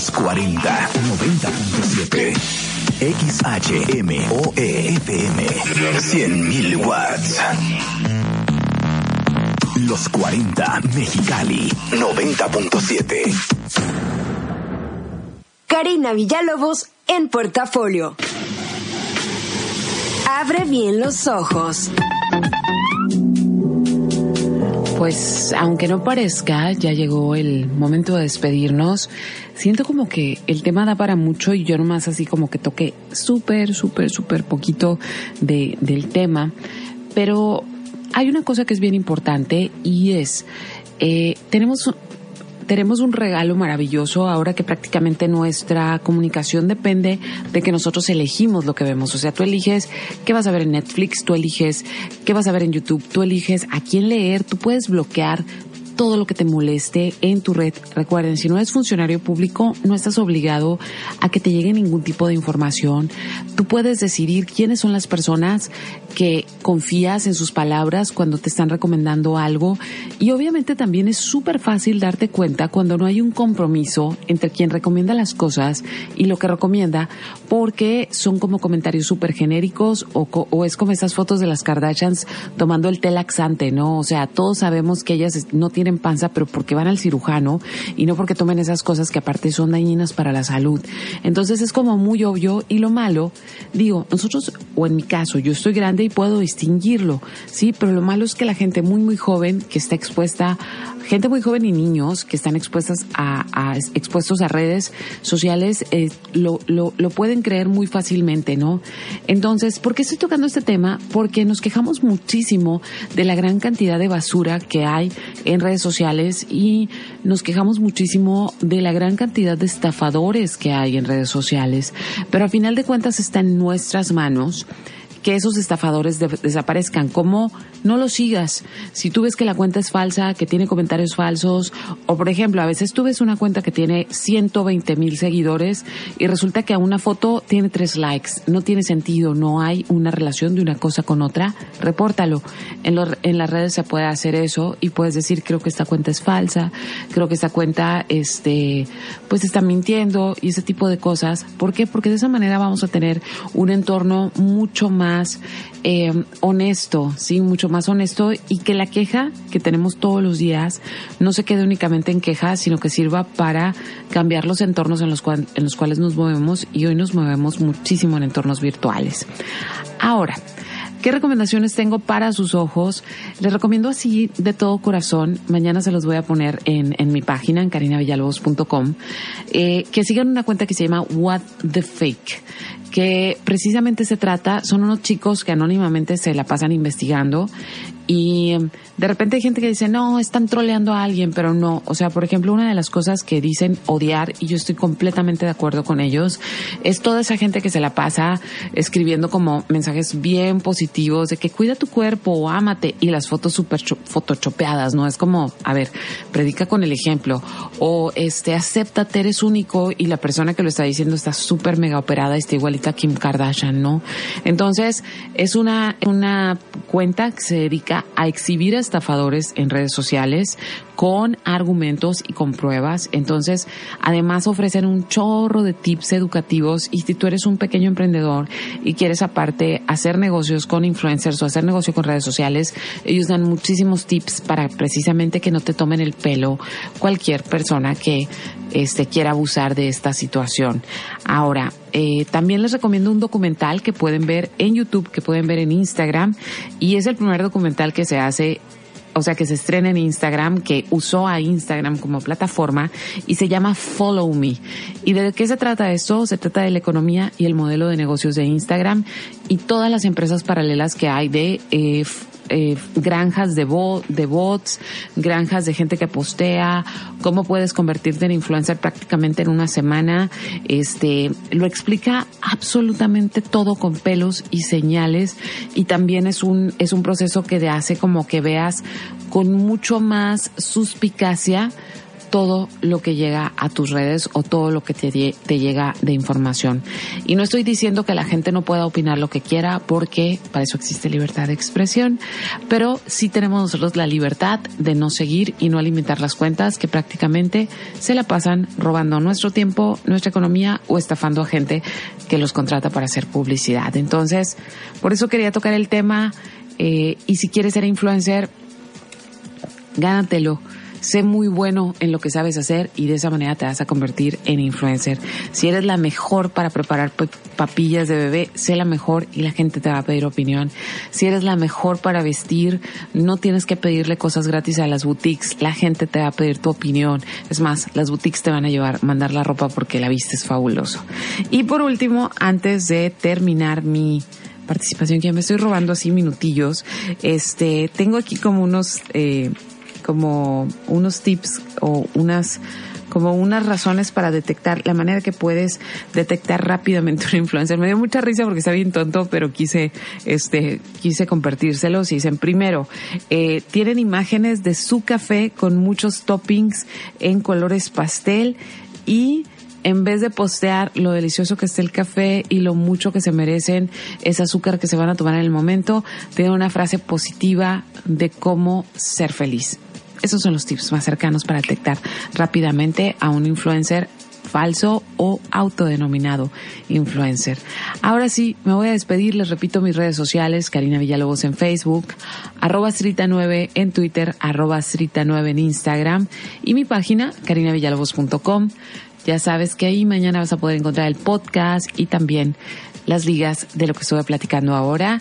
Los 40. 90.7. XHMOE FM. 100.000 watts. Los 40. Mexicali. 90.7. Karina Villalobos en Portafolio. Abre bien los ojos. Pues aunque no parezca, ya llegó el momento de despedirnos. Siento como que el tema da para mucho y yo nomás así como que toqué súper, súper, súper poquito de, del tema. Pero hay una cosa que es bien importante y es, eh, tenemos tenemos un regalo maravilloso ahora que prácticamente nuestra comunicación depende de que nosotros elegimos lo que vemos. O sea, tú eliges qué vas a ver en Netflix, tú eliges qué vas a ver en YouTube, tú eliges a quién leer, tú puedes bloquear todo lo que te moleste en tu red. Recuerden, si no eres funcionario público, no estás obligado a que te llegue ningún tipo de información. Tú puedes decidir quiénes son las personas que confías en sus palabras cuando te están recomendando algo. Y obviamente también es súper fácil darte cuenta cuando no hay un compromiso entre quien recomienda las cosas y lo que recomienda, porque son como comentarios súper genéricos o, o es como esas fotos de las Kardashians tomando el té laxante, ¿no? O sea, todos sabemos que ellas no tienen panza, pero porque van al cirujano y no porque tomen esas cosas que aparte son dañinas para la salud. Entonces es como muy obvio y lo malo, digo, nosotros, o en mi caso, yo estoy grande y puedo distinguirlo, sí, pero lo malo es que la gente muy, muy joven que está expuesta, gente muy joven y niños que están expuestas a, a expuestos a redes sociales, eh, lo, lo, lo pueden creer muy fácilmente, ¿no? Entonces, ¿por qué estoy tocando este tema? Porque nos quejamos muchísimo de la gran cantidad de basura que hay en redes sociales y nos quejamos muchísimo de la gran cantidad de estafadores que hay en redes sociales. Pero a final de cuentas está en nuestras manos que esos estafadores de desaparezcan. ¿Cómo? No los sigas. Si tú ves que la cuenta es falsa, que tiene comentarios falsos, o por ejemplo, a veces tú ves una cuenta que tiene 120 mil seguidores y resulta que a una foto tiene tres likes. No tiene sentido, no hay una relación de una cosa con otra. Repórtalo. En, en las redes se puede hacer eso y puedes decir, creo que esta cuenta es falsa, creo que esta cuenta, este, pues está mintiendo y ese tipo de cosas. ¿Por qué? Porque de esa manera vamos a tener un entorno mucho más eh, honesto, sí, mucho más honesto y que la queja que tenemos todos los días no se quede únicamente en queja, sino que sirva para cambiar los entornos en los, cual, en los cuales nos movemos y hoy nos movemos muchísimo en entornos virtuales. Ahora, ¿Qué recomendaciones tengo para sus ojos? Les recomiendo así de todo corazón, mañana se los voy a poner en, en mi página, en carinavillalobos.com, eh, que sigan una cuenta que se llama What the Fake que precisamente se trata, son unos chicos que anónimamente se la pasan investigando y de repente hay gente que dice, no, están troleando a alguien, pero no. O sea, por ejemplo, una de las cosas que dicen odiar, y yo estoy completamente de acuerdo con ellos, es toda esa gente que se la pasa escribiendo como mensajes bien positivos de que cuida tu cuerpo o ámate y las fotos súper photoshopeadas, ¿no? Es como, a ver, predica con el ejemplo. O este, acéptate, eres único y la persona que lo está diciendo está súper mega operada está igualita a Kim Kardashian, ¿no? Entonces, es una, una cuenta que se dedica a exhibir a estafadores en redes sociales con argumentos y con pruebas. Entonces, además ofrecen un chorro de tips educativos y si tú eres un pequeño emprendedor y quieres aparte hacer negocios con influencers o hacer negocio con redes sociales, ellos dan muchísimos tips para precisamente que no te tomen el pelo cualquier persona que este, quiera abusar de esta situación. Ahora, eh, también les recomiendo un documental que pueden ver en YouTube, que pueden ver en Instagram, y es el primer documental que se hace o sea, que se estrena en Instagram, que usó a Instagram como plataforma y se llama Follow Me. ¿Y de qué se trata esto? Se trata de la economía y el modelo de negocios de Instagram y todas las empresas paralelas que hay de eh, eh, granjas de, bo de bots, granjas de gente que postea, cómo puedes convertirte en influencer prácticamente en una semana. Este, lo explica absolutamente todo con pelos y señales y también es un, es un proceso que te hace como que veas con mucho más suspicacia todo lo que llega a tus redes o todo lo que te, llega de información. Y no estoy diciendo que la gente no pueda opinar lo que quiera porque para eso existe libertad de expresión, pero sí tenemos nosotros la libertad de no seguir y no alimentar las cuentas que prácticamente se la pasan robando nuestro tiempo, nuestra economía o estafando a gente que los contrata para hacer publicidad. Entonces, por eso quería tocar el tema eh, y si quieres ser influencer, gánatelo sé muy bueno en lo que sabes hacer y de esa manera te vas a convertir en influencer. Si eres la mejor para preparar papillas de bebé, sé la mejor y la gente te va a pedir opinión. Si eres la mejor para vestir, no tienes que pedirle cosas gratis a las boutiques, la gente te va a pedir tu opinión. Es más, las boutiques te van a llevar, mandar la ropa porque la viste es fabuloso. Y por último, antes de terminar mi participación, que ya me estoy robando así minutillos, este, tengo aquí como unos, eh, como unos tips o unas como unas razones para detectar la manera que puedes detectar rápidamente un influencer. Me dio mucha risa porque está bien tonto, pero quise, este, quise compartírselos y dicen, primero, eh, tienen imágenes de su café con muchos toppings en colores pastel y en vez de postear lo delicioso que está el café y lo mucho que se merecen ese azúcar que se van a tomar en el momento, tiene una frase positiva de cómo ser feliz. Esos son los tips más cercanos para detectar rápidamente a un influencer falso o autodenominado influencer. Ahora sí, me voy a despedir, les repito mis redes sociales, Karina Villalobos en Facebook, arroba Srita9 en Twitter, arroba Srita9 en Instagram y mi página, carinavillalobos.com. Ya sabes que ahí mañana vas a poder encontrar el podcast y también las ligas de lo que estuve platicando ahora.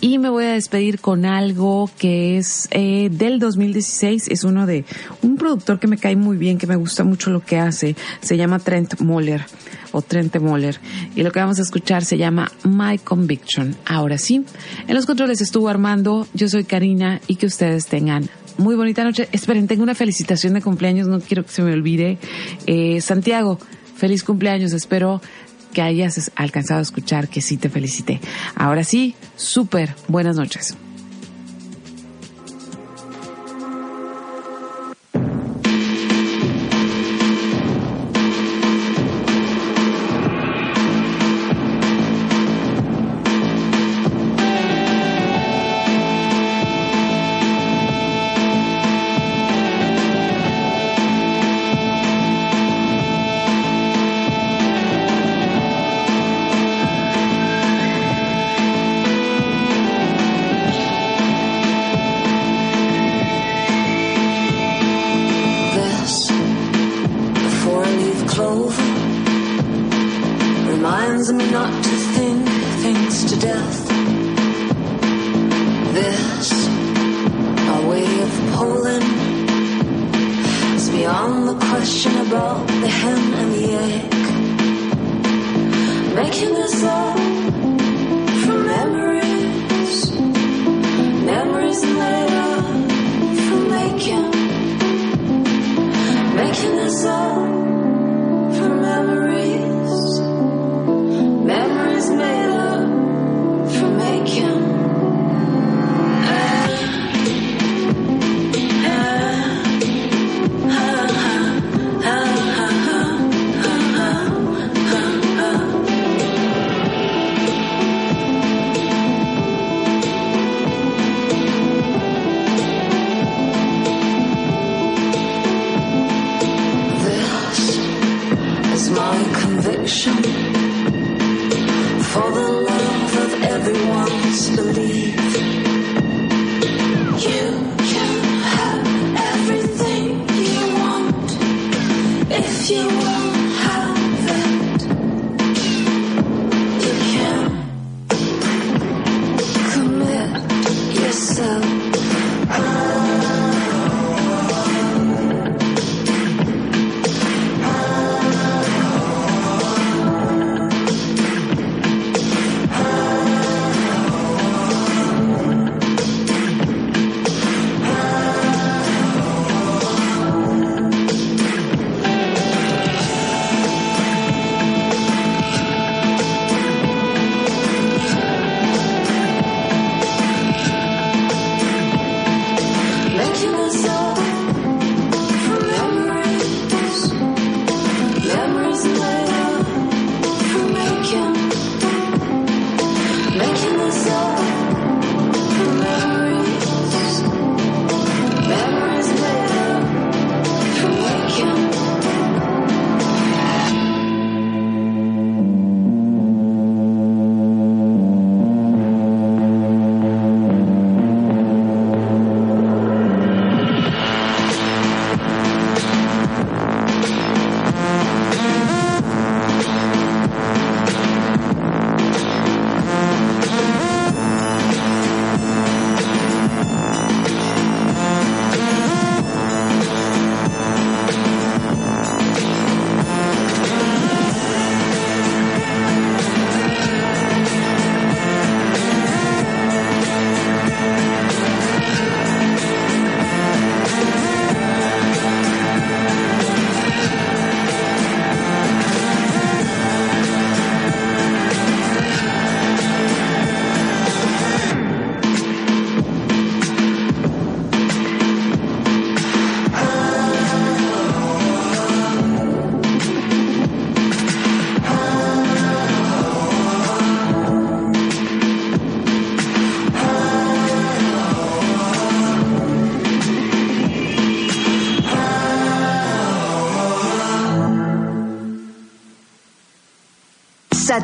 Y me voy a despedir con algo que es eh, del 2016. Es uno de un productor que me cae muy bien, que me gusta mucho lo que hace. Se llama Trent Moller o Trent Moller. Y lo que vamos a escuchar se llama My Conviction. Ahora sí, en los controles estuvo Armando. Yo soy Karina y que ustedes tengan muy bonita noche. Esperen, tengo una felicitación de cumpleaños, no quiero que se me olvide. Eh, Santiago, feliz cumpleaños, espero que hayas alcanzado a escuchar que sí te felicité. Ahora sí, súper buenas noches.